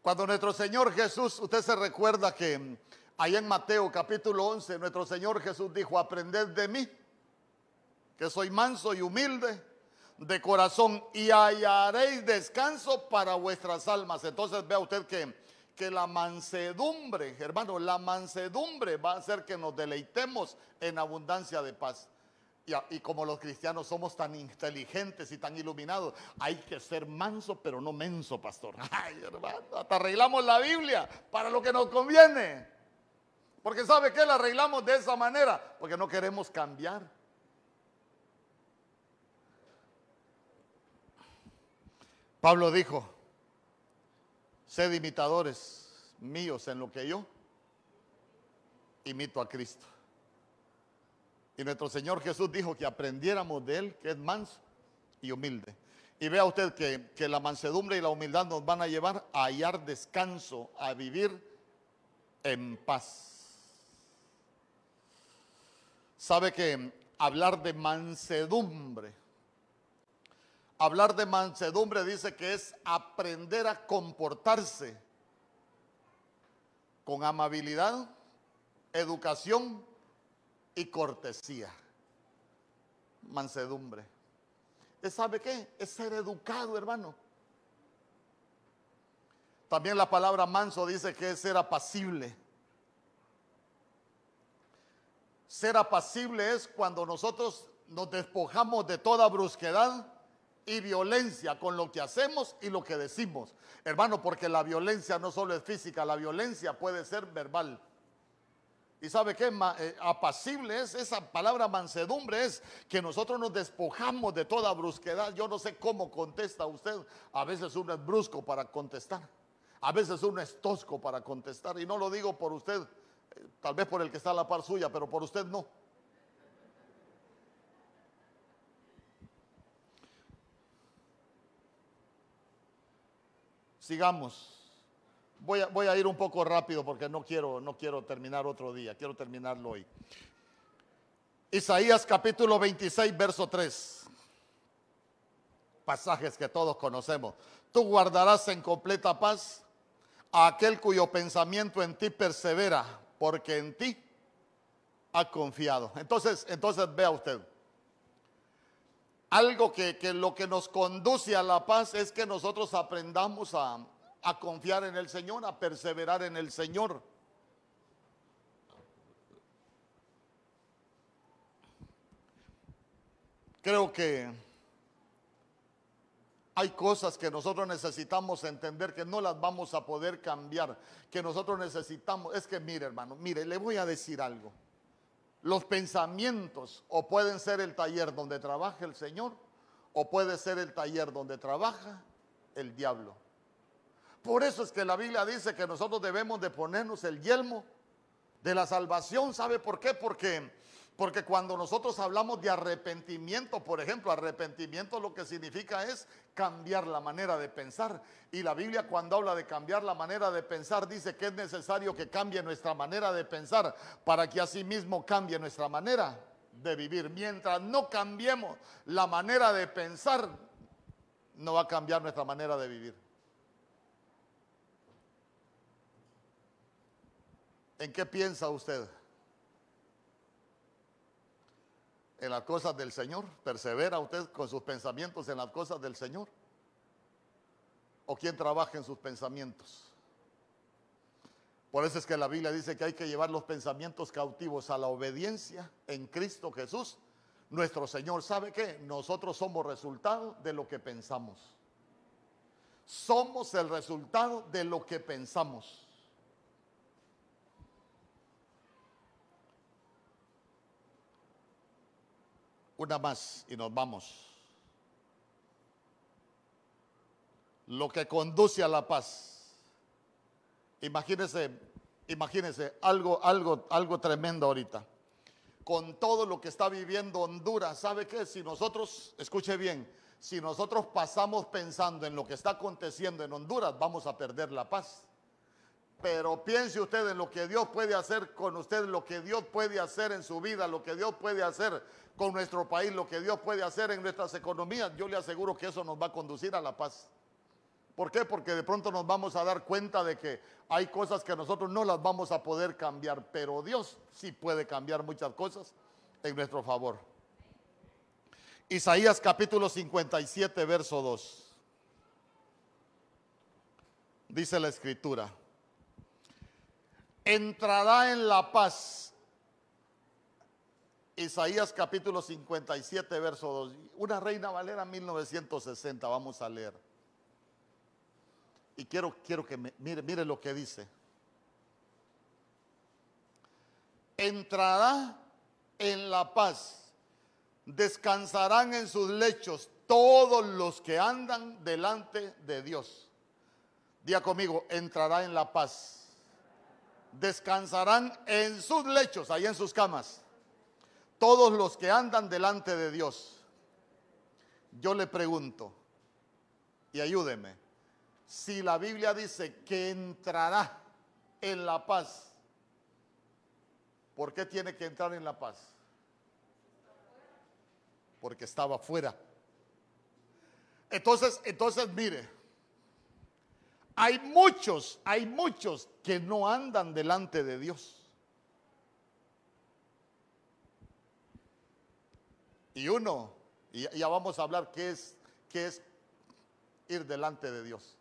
Cuando nuestro Señor Jesús, usted se recuerda que ahí en Mateo capítulo 11, nuestro Señor Jesús dijo, aprended de mí, que soy manso y humilde de corazón, y hallaréis descanso para vuestras almas. Entonces vea usted que, que la mansedumbre, hermano, la mansedumbre va a hacer que nos deleitemos en abundancia de paz. Y, como los cristianos somos tan inteligentes y tan iluminados, hay que ser manso, pero no menso, pastor. Ay, hermano, hasta arreglamos la Biblia para lo que nos conviene. Porque ¿sabe qué? La arreglamos de esa manera, porque no queremos cambiar. Pablo dijo, sed imitadores míos en lo que yo imito a Cristo. Y nuestro Señor Jesús dijo que aprendiéramos de Él, que es manso y humilde. Y vea usted que, que, la mansedumbre y la humildad nos van a llevar a hallar descanso, a vivir en paz. Sabe que hablar de mansedumbre, hablar de mansedumbre dice que es aprender a comportarse con amabilidad, educación y cortesía. Mansedumbre. ¿Sabe qué? Es ser educado, hermano. También la palabra manso dice que es ser apacible. Ser apacible es cuando nosotros nos despojamos de toda brusquedad y violencia con lo que hacemos y lo que decimos. Hermano, porque la violencia no solo es física, la violencia puede ser verbal. Y sabe qué, eh, apacible es esa palabra mansedumbre, es que nosotros nos despojamos de toda brusquedad. Yo no sé cómo contesta usted. A veces uno es brusco para contestar. A veces uno es tosco para contestar. Y no lo digo por usted, eh, tal vez por el que está a la par suya, pero por usted no. Sigamos. Voy a, ir un poco rápido porque no quiero, no quiero terminar otro día, quiero terminarlo hoy. Isaías capítulo 26, verso 3. Pasajes que todos conocemos. Tú guardarás en completa paz a aquel cuyo pensamiento en ti persevera, porque en ti ha confiado. Entonces, entonces vea usted. Algo que, que lo que nos conduce a la paz es que nosotros aprendamos a, a confiar en el Señor, a perseverar en el Señor. Creo que hay cosas que nosotros necesitamos entender que no las vamos a poder cambiar, que nosotros necesitamos. Es que mire hermano, mire, le voy a decir algo. Los pensamientos o pueden ser el taller donde trabaja el Señor o puede ser el taller donde trabaja el diablo. Por eso es que la Biblia dice que nosotros debemos de ponernos el yelmo de la salvación. ¿Sabe por qué? Porque Porque cuando nosotros hablamos de arrepentimiento, por ejemplo, arrepentimiento lo que significa es cambiar la manera de pensar. Y la Biblia cuando habla de cambiar la manera de pensar dice que es necesario que cambie nuestra manera de pensar para que asimismo cambie nuestra manera de vivir. Mientras no cambiemos la manera de pensar, no va a cambiar nuestra manera de vivir. ¿En qué piensa usted? En las cosas del Señor? ¿Persevera usted con sus pensamientos en las cosas del Señor? ¿O quién trabaja en sus pensamientos? Por eso es que la Biblia dice que hay que llevar los pensamientos cautivos a la obediencia en Cristo Jesús. Nuestro Señor sabe que nosotros somos resultado de lo que pensamos. Somos el resultado de lo que pensamos. Una más y nos vamos. Lo que conduce a la paz. Imagínense, imagínense algo, algo, algo tremendo ahorita. Con todo lo que está viviendo Honduras, ¿sabe qué? Si nosotros, escuche bien, si nosotros pasamos pensando en lo que está aconteciendo en Honduras, vamos a perder la paz. Pero piense usted en lo que Dios puede hacer con usted, lo que Dios puede hacer en su vida, lo que Dios puede hacer con nuestro país, lo que Dios puede hacer en nuestras economías. Yo le aseguro que eso nos va a conducir a la paz. ¿Por qué? Porque de pronto nos vamos a dar cuenta de que hay cosas que nosotros no las vamos a poder cambiar, pero Dios sí puede cambiar muchas cosas en nuestro favor. Isaías capítulo 57, verso 2. Dice la escritura entrará en la paz. Isaías capítulo 57, verso 2. Una reina valera 1960, vamos a leer. Y quiero, quiero que mire, mire lo que dice. Entrará en la paz, descansarán en sus lechos todos los que andan delante de Dios. Día conmigo, entrará en la paz descansarán en sus lechos, ahí en sus camas, todos los que andan delante de Dios. Yo le pregunto, y ayúdeme, si la Biblia dice que entrará en la paz, ¿por qué tiene que entrar en la paz? Porque estaba fuera. Entonces, entonces mire, hay muchos, hay muchos que no andan delante de Dios. Y uno, y ya vamos a hablar qué es, qué es ir delante de Dios.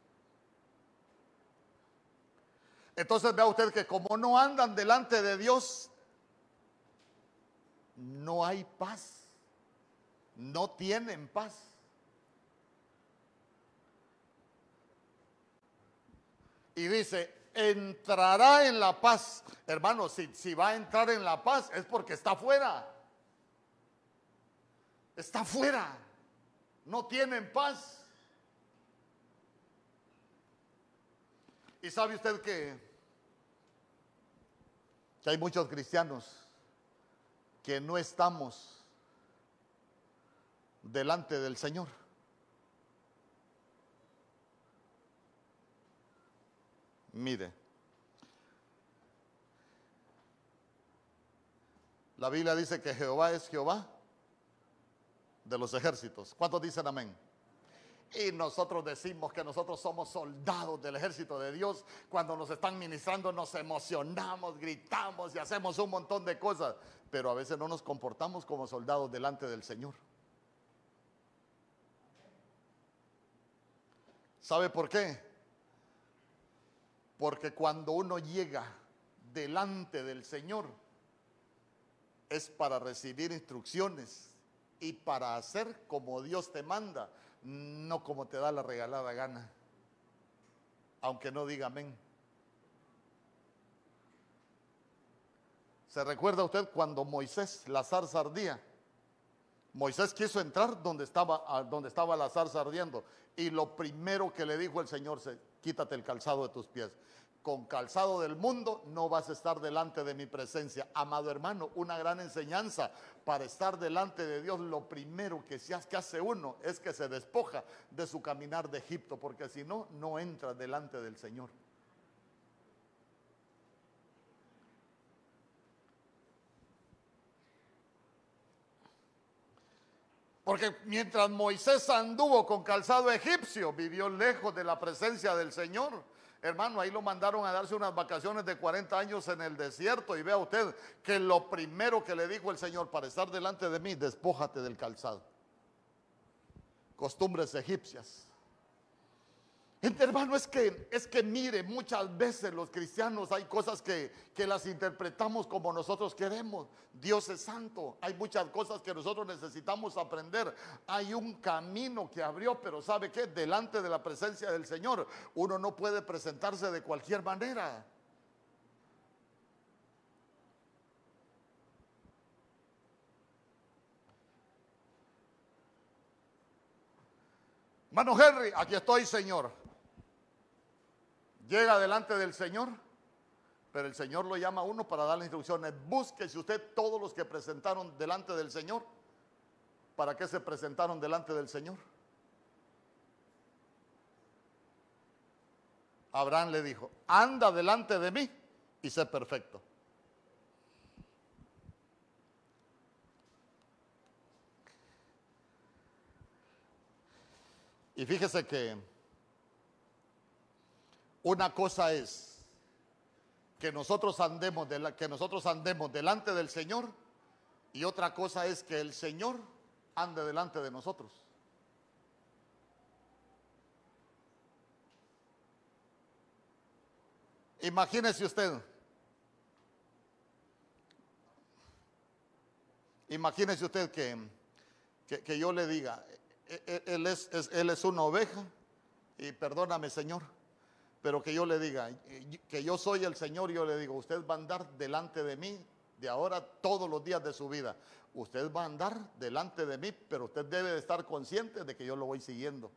Entonces vea usted que como no andan delante de Dios, no hay paz. No tienen paz. Y dice, entrará en la paz. Hermano, si, si va a entrar en la paz es porque está fuera. Está fuera. No tienen paz. Y sabe usted que, que hay muchos cristianos que no estamos delante del Señor. Mire, la Biblia dice que Jehová es Jehová de los ejércitos. ¿Cuántos dicen amén? Y nosotros decimos que nosotros somos soldados del ejército de Dios. Cuando nos están ministrando nos emocionamos, gritamos y hacemos un montón de cosas. Pero a veces no nos comportamos como soldados delante del Señor. ¿Sabe por qué? Porque cuando uno llega delante del Señor es para recibir instrucciones y para hacer como Dios te manda, no como te da la regalada gana. Aunque no diga amén. ¿Se recuerda usted cuando Moisés, la zarza ardía? Moisés quiso entrar donde estaba, donde estaba la zarza ardiendo y lo primero que le dijo el Señor, quítate el calzado de tus pies. con calzado del mundo, no vas a estar delante de mi presencia. Amado hermano, una gran enseñanza para estar delante de Dios. Lo primero que, hace, hace uno es que se despoja de su caminar de Egipto, porque si no, no entra delante del Señor. Porque mientras Moisés anduvo con calzado egipcio, vivió lejos de la presencia del Señor. Hermano, ahí lo mandaron a darse unas vacaciones de 40 años en el desierto y vea usted que lo primero que le dijo el Señor para estar delante de mí, despójate del calzado. Costumbres egipcias. Hermano, es que, es que mire, muchas veces los cristianos hay cosas que, que las interpretamos como nosotros queremos. Dios es santo. Hay muchas cosas que nosotros necesitamos aprender. Hay un camino que abrió, pero ¿sabe qué? Delante de la presencia del Señor, uno no puede presentarse de cualquier manera. Mano Henry, aquí estoy, Señor llega delante del Señor, pero el Señor lo llama a uno para darle instrucciones. Búsquese usted todos los que presentaron delante del Señor. ¿Para qué se presentaron delante del Señor? Abraham le dijo, anda delante de mí y sé perfecto. Y fíjese que una cosa es que nosotros andemos, de que nosotros andemos delante del Señor y otra cosa es que el Señor ande delante de nosotros. Imagínese usted. Imagínese usted que, que, yo le diga, e, e, él es, él es una oveja y perdóname Señor, pero que yo le diga, que yo soy el Señor, yo le digo, usted va a andar delante de mí de ahora todos los días de su vida. Usted va a andar delante de mí, pero usted debe de estar consciente de que yo lo voy siguiendo.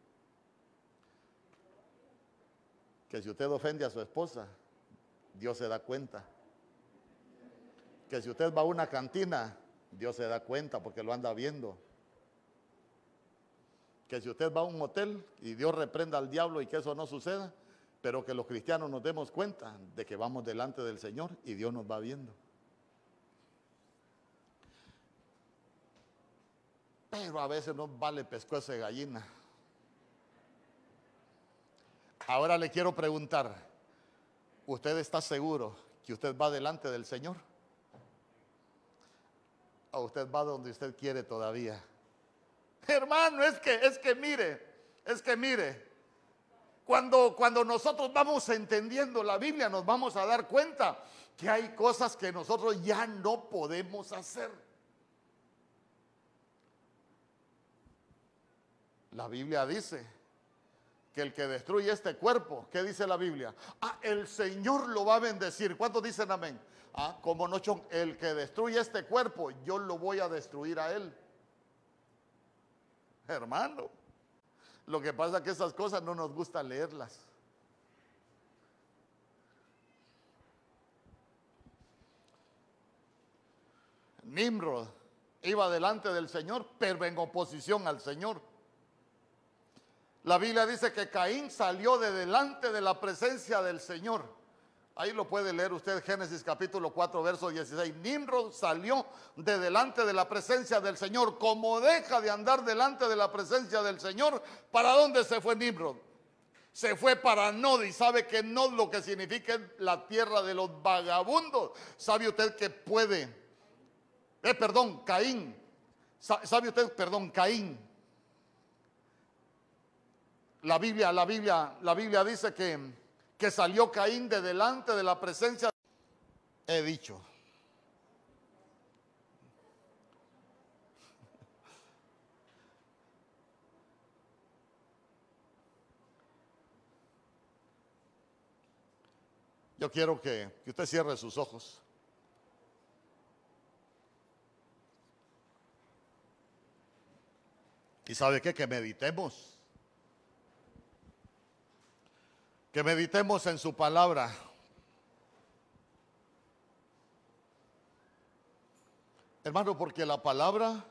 Que si usted ofende a su esposa, Dios se da cuenta. Que si usted va a una cantina, Dios se da cuenta porque lo anda viendo. Que si usted va a un hotel y Dios reprenda al diablo y que eso no suceda, pero que los cristianos nos demos cuenta de que vamos delante del Señor y Dios nos va viendo. Pero a veces no vale pescuezo de gallina. Ahora le quiero preguntar, ¿usted está seguro que usted va delante del Señor? ¿O usted va donde usted quiere todavía? Hermano, es que, es que mire, es que mire, cuando, cuando nosotros vamos entendiendo la Biblia, nos vamos a dar cuenta que hay cosas que nosotros ya no podemos hacer. La Biblia dice que el que destruye este cuerpo, ¿qué dice la Biblia? Ah, el Señor lo va a bendecir. ¿Cuántos dicen amén? Ah, como no, el que destruye este cuerpo, yo lo voy a destruir a él. Hermano. Lo que pasa es que esas cosas no nos gusta leerlas. Nimrod iba delante del Señor, pero en oposición al Señor. La Biblia dice que Caín salió de delante de la presencia del Señor. Ahí lo puede leer usted, Génesis capítulo 4, verso 16. Nimrod salió de delante de la presencia del Señor. Como deja de andar delante de la presencia del Señor, ¿para dónde se fue Nimrod? Se fue para Nod y sabe que Nod lo que significa la tierra de los vagabundos. ¿Sabe usted que puede? Eh, perdón, Caín. ¿Sabe usted, perdón, Caín? La Biblia, la Biblia, la Biblia dice que que salió Caín de delante de la presencia. He dicho. Yo quiero que, que usted cierre sus ojos. ¿Y sabe qué? Que meditemos que meditemos en su palabra. Hermano, porque la palabra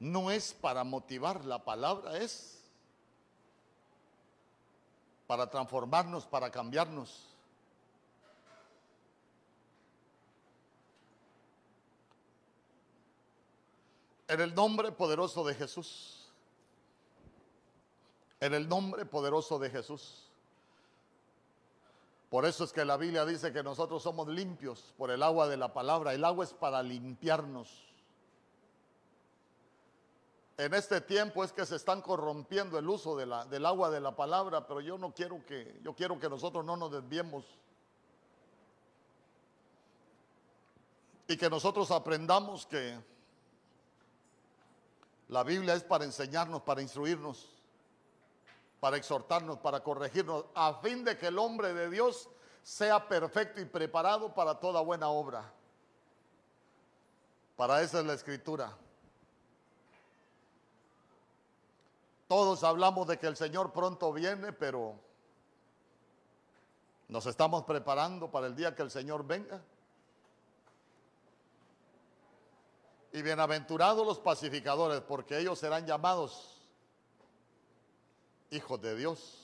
no es para motivar, la palabra es para transformarnos, para cambiarnos. En el nombre poderoso de Jesús. En el nombre poderoso de Jesús. Por eso es que la Biblia dice que nosotros somos limpios por el agua de la palabra. El agua es para limpiarnos. En este tiempo es que se están corrompiendo el uso del agua de la palabra, pero yo no quiero que, yo quiero que nosotros no nos desviemos. Y que nosotros aprendamos que la Biblia es para enseñarnos, para instruirnos para exhortarnos, para corregirnos, a fin de que el hombre de Dios sea perfecto y preparado para toda buena obra. Para eso es la escritura. Todos hablamos de que el Señor pronto viene, pero nos estamos preparando para el día que el Señor venga. Y bienaventurados los pacificadores, porque ellos serán llamados hijos de Dios.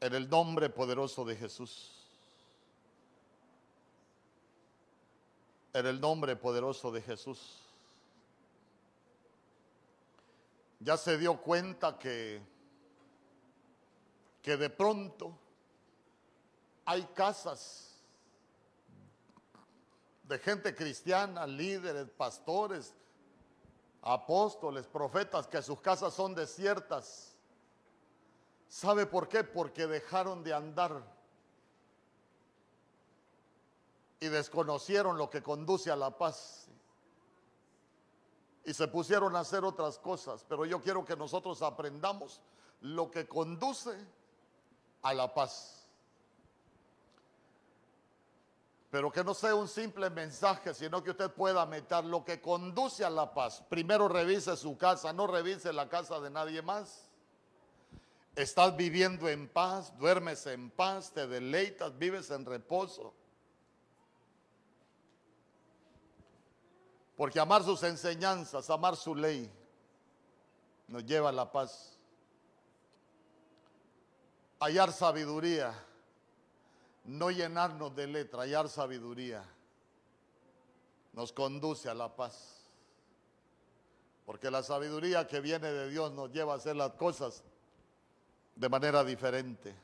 En el nombre poderoso de Jesús. En el nombre poderoso de Jesús. Ya se dio cuenta que, que de pronto hay casas de gente cristiana, líderes, pastores, apóstoles, profetas, que sus casas son desiertas. ¿Sabe por qué? Porque dejaron de andar y desconocieron lo que conduce a la paz. Y se pusieron a hacer otras cosas. Pero yo quiero que nosotros aprendamos lo que conduce a la paz. Pero que no sea un simple mensaje, sino que usted pueda meter lo que conduce a la paz. Primero revise su casa, no revise la casa de nadie más. Estás viviendo en paz, duermes en paz, te deleitas, vives en reposo. Porque amar sus enseñanzas, amar su ley, nos lleva a la paz. Hallar sabiduría no llenarnos de letra, hallar sabiduría, nos conduce a la paz. Porque la sabiduría que viene de Dios nos lleva a hacer las cosas de manera diferente.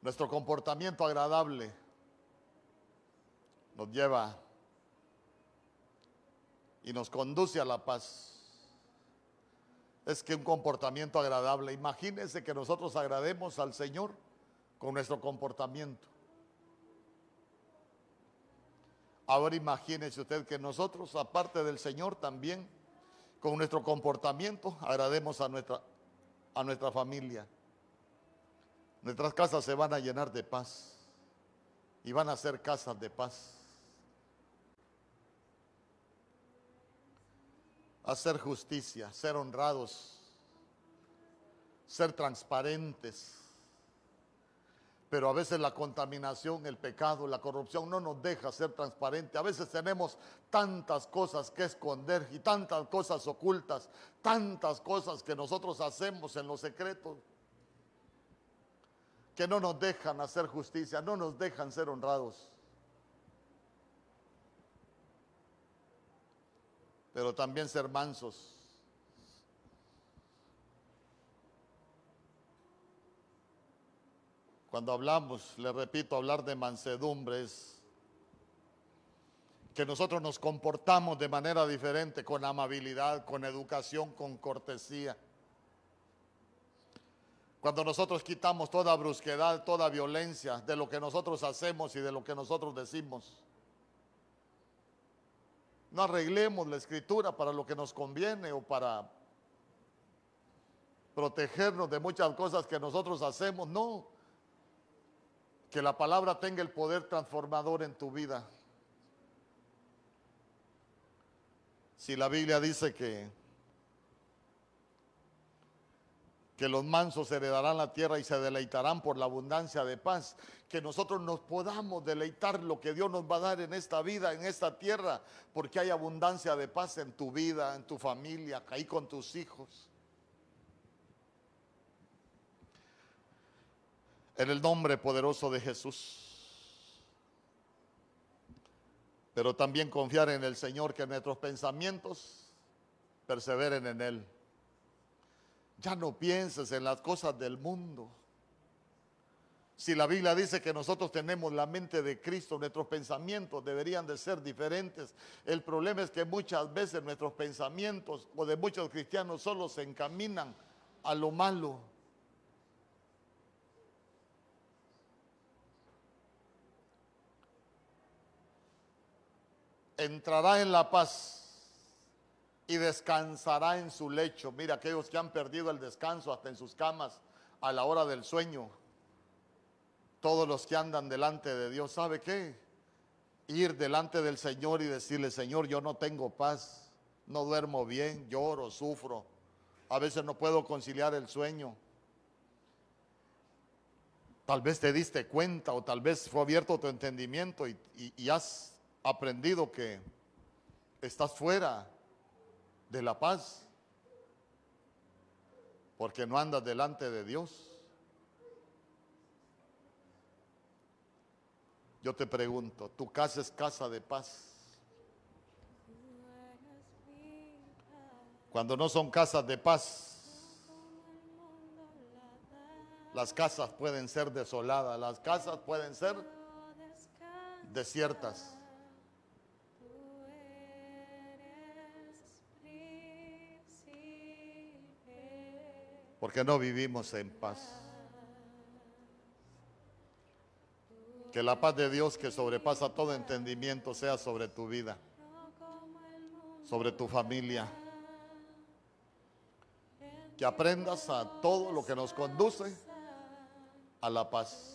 Nuestro comportamiento agradable nos lleva y nos conduce a la paz es que un comportamiento agradable. Imagínense que nosotros agrademos al Señor con nuestro comportamiento. Ahora imagínese usted que nosotros, aparte del Señor, también con nuestro comportamiento agrademos a nuestra, a nuestra familia. Nuestras casas se van a llenar de paz y van a ser casas de paz. Hacer justicia, ser honrados, ser transparentes. Pero a veces la contaminación, el pecado, la corrupción no nos deja ser transparentes. A veces tenemos tantas cosas que esconder y tantas cosas ocultas, tantas cosas que nosotros hacemos en lo secreto que no nos dejan hacer justicia, no nos dejan ser honrados. Pero también ser mansos. Cuando hablamos, le repito, hablar de mansedumbre es que nosotros nos comportamos de manera diferente, con amabilidad, con educación, con cortesía. Cuando nosotros quitamos toda brusquedad, toda violencia de lo que nosotros hacemos y de lo que nosotros decimos. No arreglemos la escritura para lo que nos conviene o para protegernos de muchas cosas que nosotros hacemos. No. Que la palabra tenga el poder transformador en tu vida. Si la Biblia dice que que los mansos heredarán la tierra y se deleitarán por la abundancia de paz. Que nosotros nos podamos deleitar lo que Dios nos va a dar en esta vida, en esta tierra, porque hay abundancia de paz en tu vida, en tu familia, ahí con tus hijos. En el nombre poderoso de Jesús. Pero también confiar en el Señor, que nuestros pensamientos perseveren en Él. Ya no pienses en las cosas del mundo. Si la Biblia dice que nosotros tenemos la mente de Cristo, nuestros pensamientos deberían de ser diferentes. El problema es que muchas veces nuestros pensamientos o de muchos cristianos solo se encaminan a lo malo. Entrará en la paz y descansará en su lecho. Mira, aquellos que han perdido el descanso hasta en sus camas a la hora del sueño. Todos los que andan delante de Dios, ¿sabe qué? Ir delante del Señor y decirle, Señor, yo no tengo paz, no duermo bien, lloro, sufro. A veces no puedo conciliar el sueño. Tal vez te diste cuenta o tal vez fue abierto tu entendimiento y, y has aprendido que estás fuera de la paz, porque no andas delante de Dios. Yo te pregunto, ¿tu casa es casa de paz? Cuando no son casas de paz, las casas pueden ser desoladas, las casas pueden ser desiertas. Porque no vivimos en paz. Que la paz de Dios que sobrepasa todo entendimiento sea sobre tu vida, sobre tu familia. Que aprendas a todo lo que nos conduce a la paz.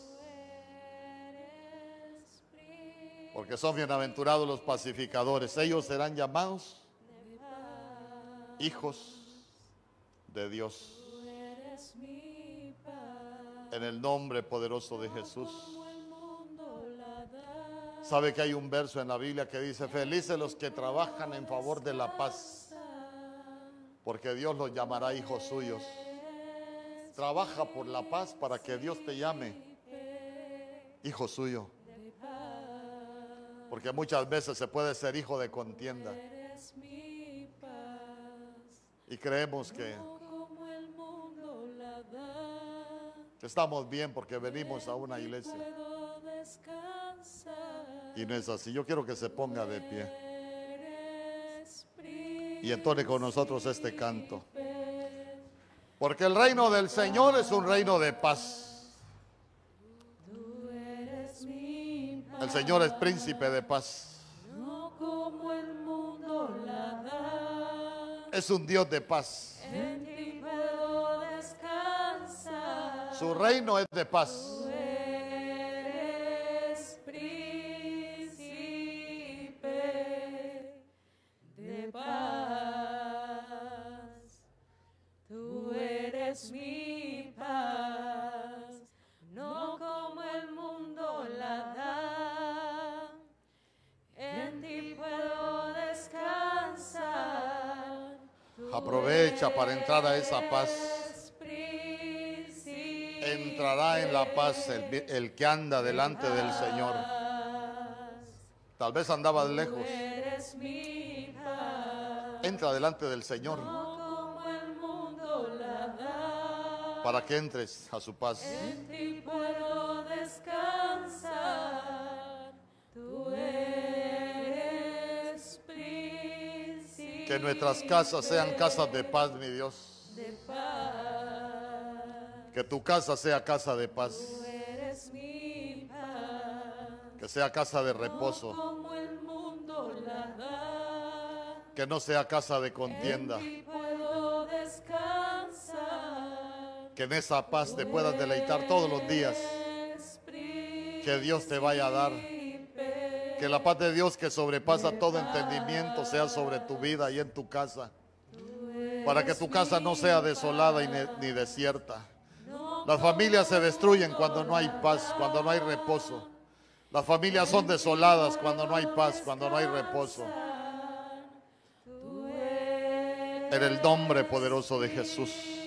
Porque son bienaventurados los pacificadores. Ellos serán llamados hijos de Dios en el nombre poderoso de Jesús. Sabe que hay un verso en la Biblia que dice, felices los que trabajan en favor de la paz, porque Dios los llamará hijos suyos. Trabaja por la paz para que Dios te llame hijo suyo. Porque muchas veces se puede ser hijo de contienda. Y creemos que Estamos bien porque venimos a una iglesia. Y no es así. Yo quiero que se ponga de pie. Y entone con nosotros este canto. Porque el reino del Señor es un reino de paz. El Señor es príncipe de paz. Es un Dios de paz. Su reino es de paz. de paz. Tú eres mi paz, no como el mundo la da. En ti puedo descansar. Aprovecha para entrar a esa paz en el, que anda delante del Señor. Tal vez andabas lejos. Entra delante del Señor. Para que entres a su paz. Que nuestras casas sean casas de paz, mi Dios. Que tu casa sea casa de paz. Que sea casa de reposo. Que no sea casa de contienda. Que en esa paz te puedas deleitar todos los días. Que Dios te vaya a dar. Que la paz de Dios que sobrepasa todo entendimiento sea sobre tu vida y en tu casa. para que tu casa no sea desolada y ni desierta. Las familias se destruyen cuando no hay paz, cuando no hay reposo. Las familias son desoladas cuando no hay paz, cuando no hay reposo. En el nombre poderoso de Jesús.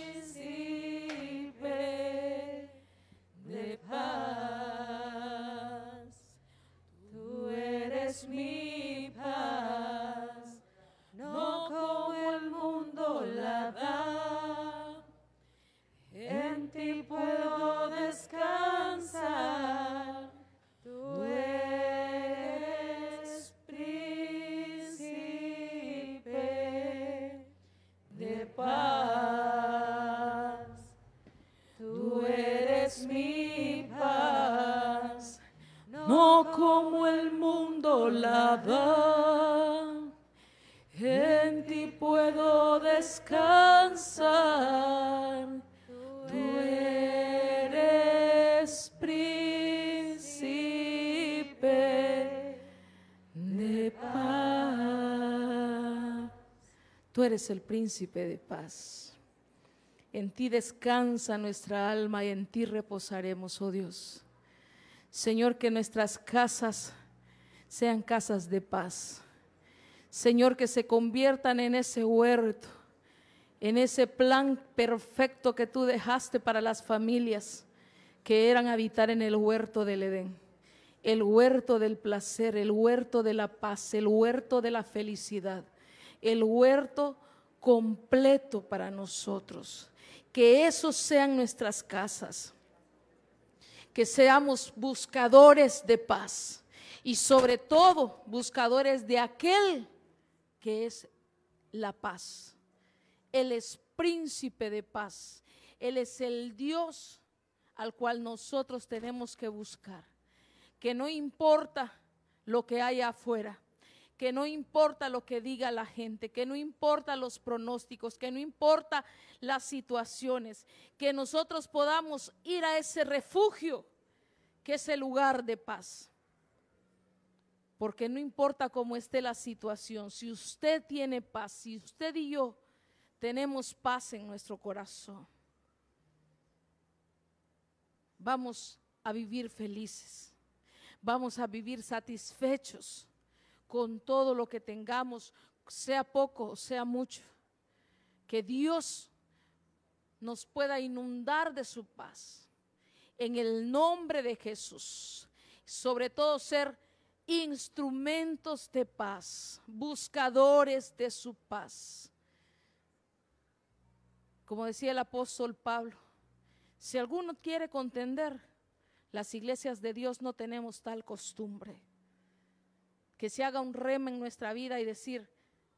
En ti puedo descansar. Tú eres príncipe de paz. Tú eres el príncipe de paz. En ti descansa nuestra alma y en ti reposaremos, oh Dios. Señor, que nuestras casas sean casas de paz. Señor, que se conviertan en ese huerto, en ese plan perfecto que tú dejaste para las familias que eran habitar en el huerto del Edén. El huerto del placer, el huerto de la paz, el huerto de la felicidad, el huerto completo para nosotros. Que esos sean nuestras casas que seamos buscadores de paz y sobre todo buscadores de aquel que es la paz. Él es príncipe de paz. Él es el Dios al cual nosotros tenemos que buscar. Que no importa lo que haya afuera, que no importa lo que diga la gente, que no importa los pronósticos, que no importa las situaciones, que nosotros podamos ir a ese refugio que es el lugar de paz. Porque no importa cómo esté la situación, si usted tiene paz, si usted y yo tenemos paz en nuestro corazón, vamos a vivir felices, vamos a vivir satisfechos con todo lo que tengamos, sea poco o sea mucho. Que Dios nos pueda inundar de su paz. En el nombre de Jesús. Sobre todo ser instrumentos de paz, buscadores de su paz. Como decía el apóstol Pablo, si alguno quiere contender, las iglesias de Dios no tenemos tal costumbre. Que se haga un rema en nuestra vida y decir,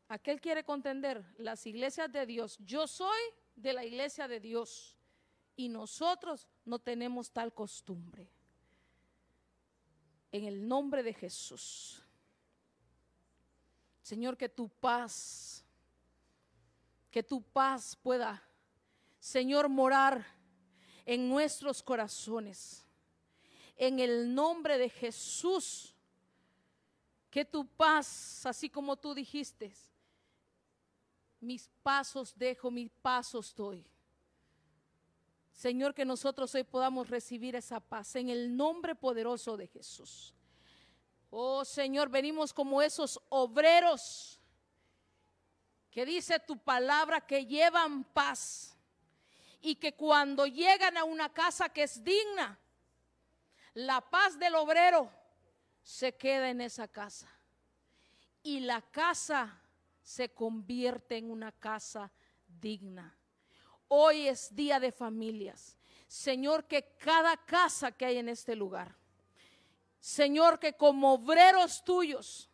aquel quiere contender, las iglesias de Dios, yo soy de la iglesia de Dios y nosotros no tenemos tal costumbre. En el nombre de Jesús. Señor, que tu paz, que tu paz pueda, Señor, morar en nuestros corazones. En el nombre de Jesús, que tu paz, así como tú dijiste, mis pasos dejo, mis pasos doy. Señor, que nosotros hoy podamos recibir esa paz en el nombre poderoso de Jesús. Oh Señor, venimos como esos obreros que dice tu palabra que llevan paz y que cuando llegan a una casa que es digna, la paz del obrero se queda en esa casa y la casa se convierte en una casa digna. Hoy es día de familias. Señor, que cada casa que hay en este lugar, Señor, que como obreros tuyos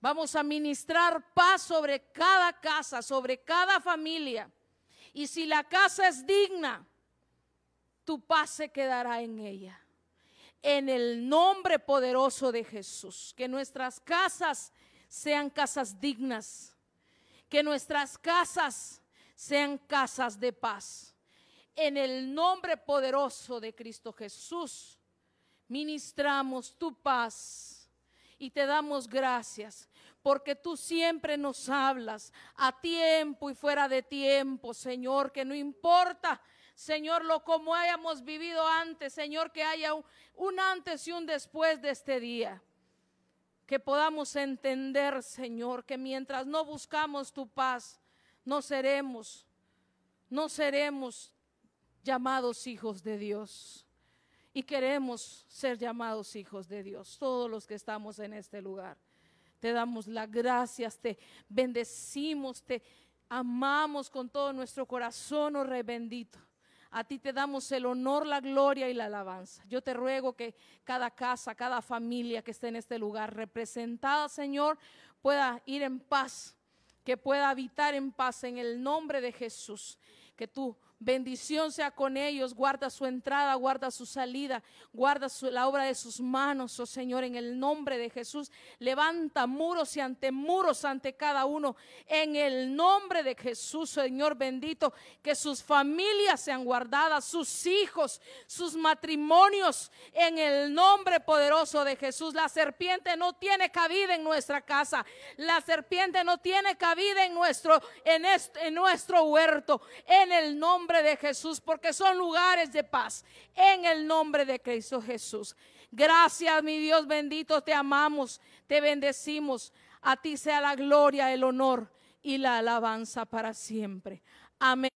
vamos a ministrar paz sobre cada casa, sobre cada familia. Y si la casa es digna, tu paz se quedará en ella. En el nombre poderoso de Jesús, que nuestras casas sean casas dignas, que nuestras casas sean casas de paz. En el nombre poderoso de Cristo Jesús, ministramos tu paz y te damos gracias porque tú siempre nos hablas a tiempo y fuera de tiempo, Señor, que no importa. Señor, lo como hayamos vivido antes, Señor, que haya un, antes y un después de este día que podamos entender, Señor, que mientras no buscamos tu paz, no seremos, no seremos llamados hijos de Dios. Y queremos ser llamados hijos de Dios, todos los que estamos en este lugar. Te damos las gracias, te bendecimos, te amamos con todo nuestro corazón, oh bendito. A ti te damos el honor, la gloria y la alabanza. Yo te ruego que cada casa, cada familia que esté en este lugar representada, Señor, pueda ir en paz, que pueda habitar en paz en el nombre de Jesús. Que tú Bendición sea con ellos, guarda su entrada, guarda su salida, guarda la obra de sus manos, oh Señor, en el nombre de Jesús. Levanta muros y ante muros ante cada uno, en el nombre de Jesús, Señor bendito, que sus familias sean guardadas, sus hijos, sus matrimonios, en el nombre poderoso de Jesús. La serpiente no tiene cabida en nuestra casa, la serpiente no tiene cabida en nuestro, en, en nuestro huerto, en el de Jesús, porque son lugares de paz. En el nombre de Cristo Jesús. Gracias, mi Dios bendito, te amamos, te bendecimos. A ti sea la gloria, el honor y la alabanza para siempre. Amén.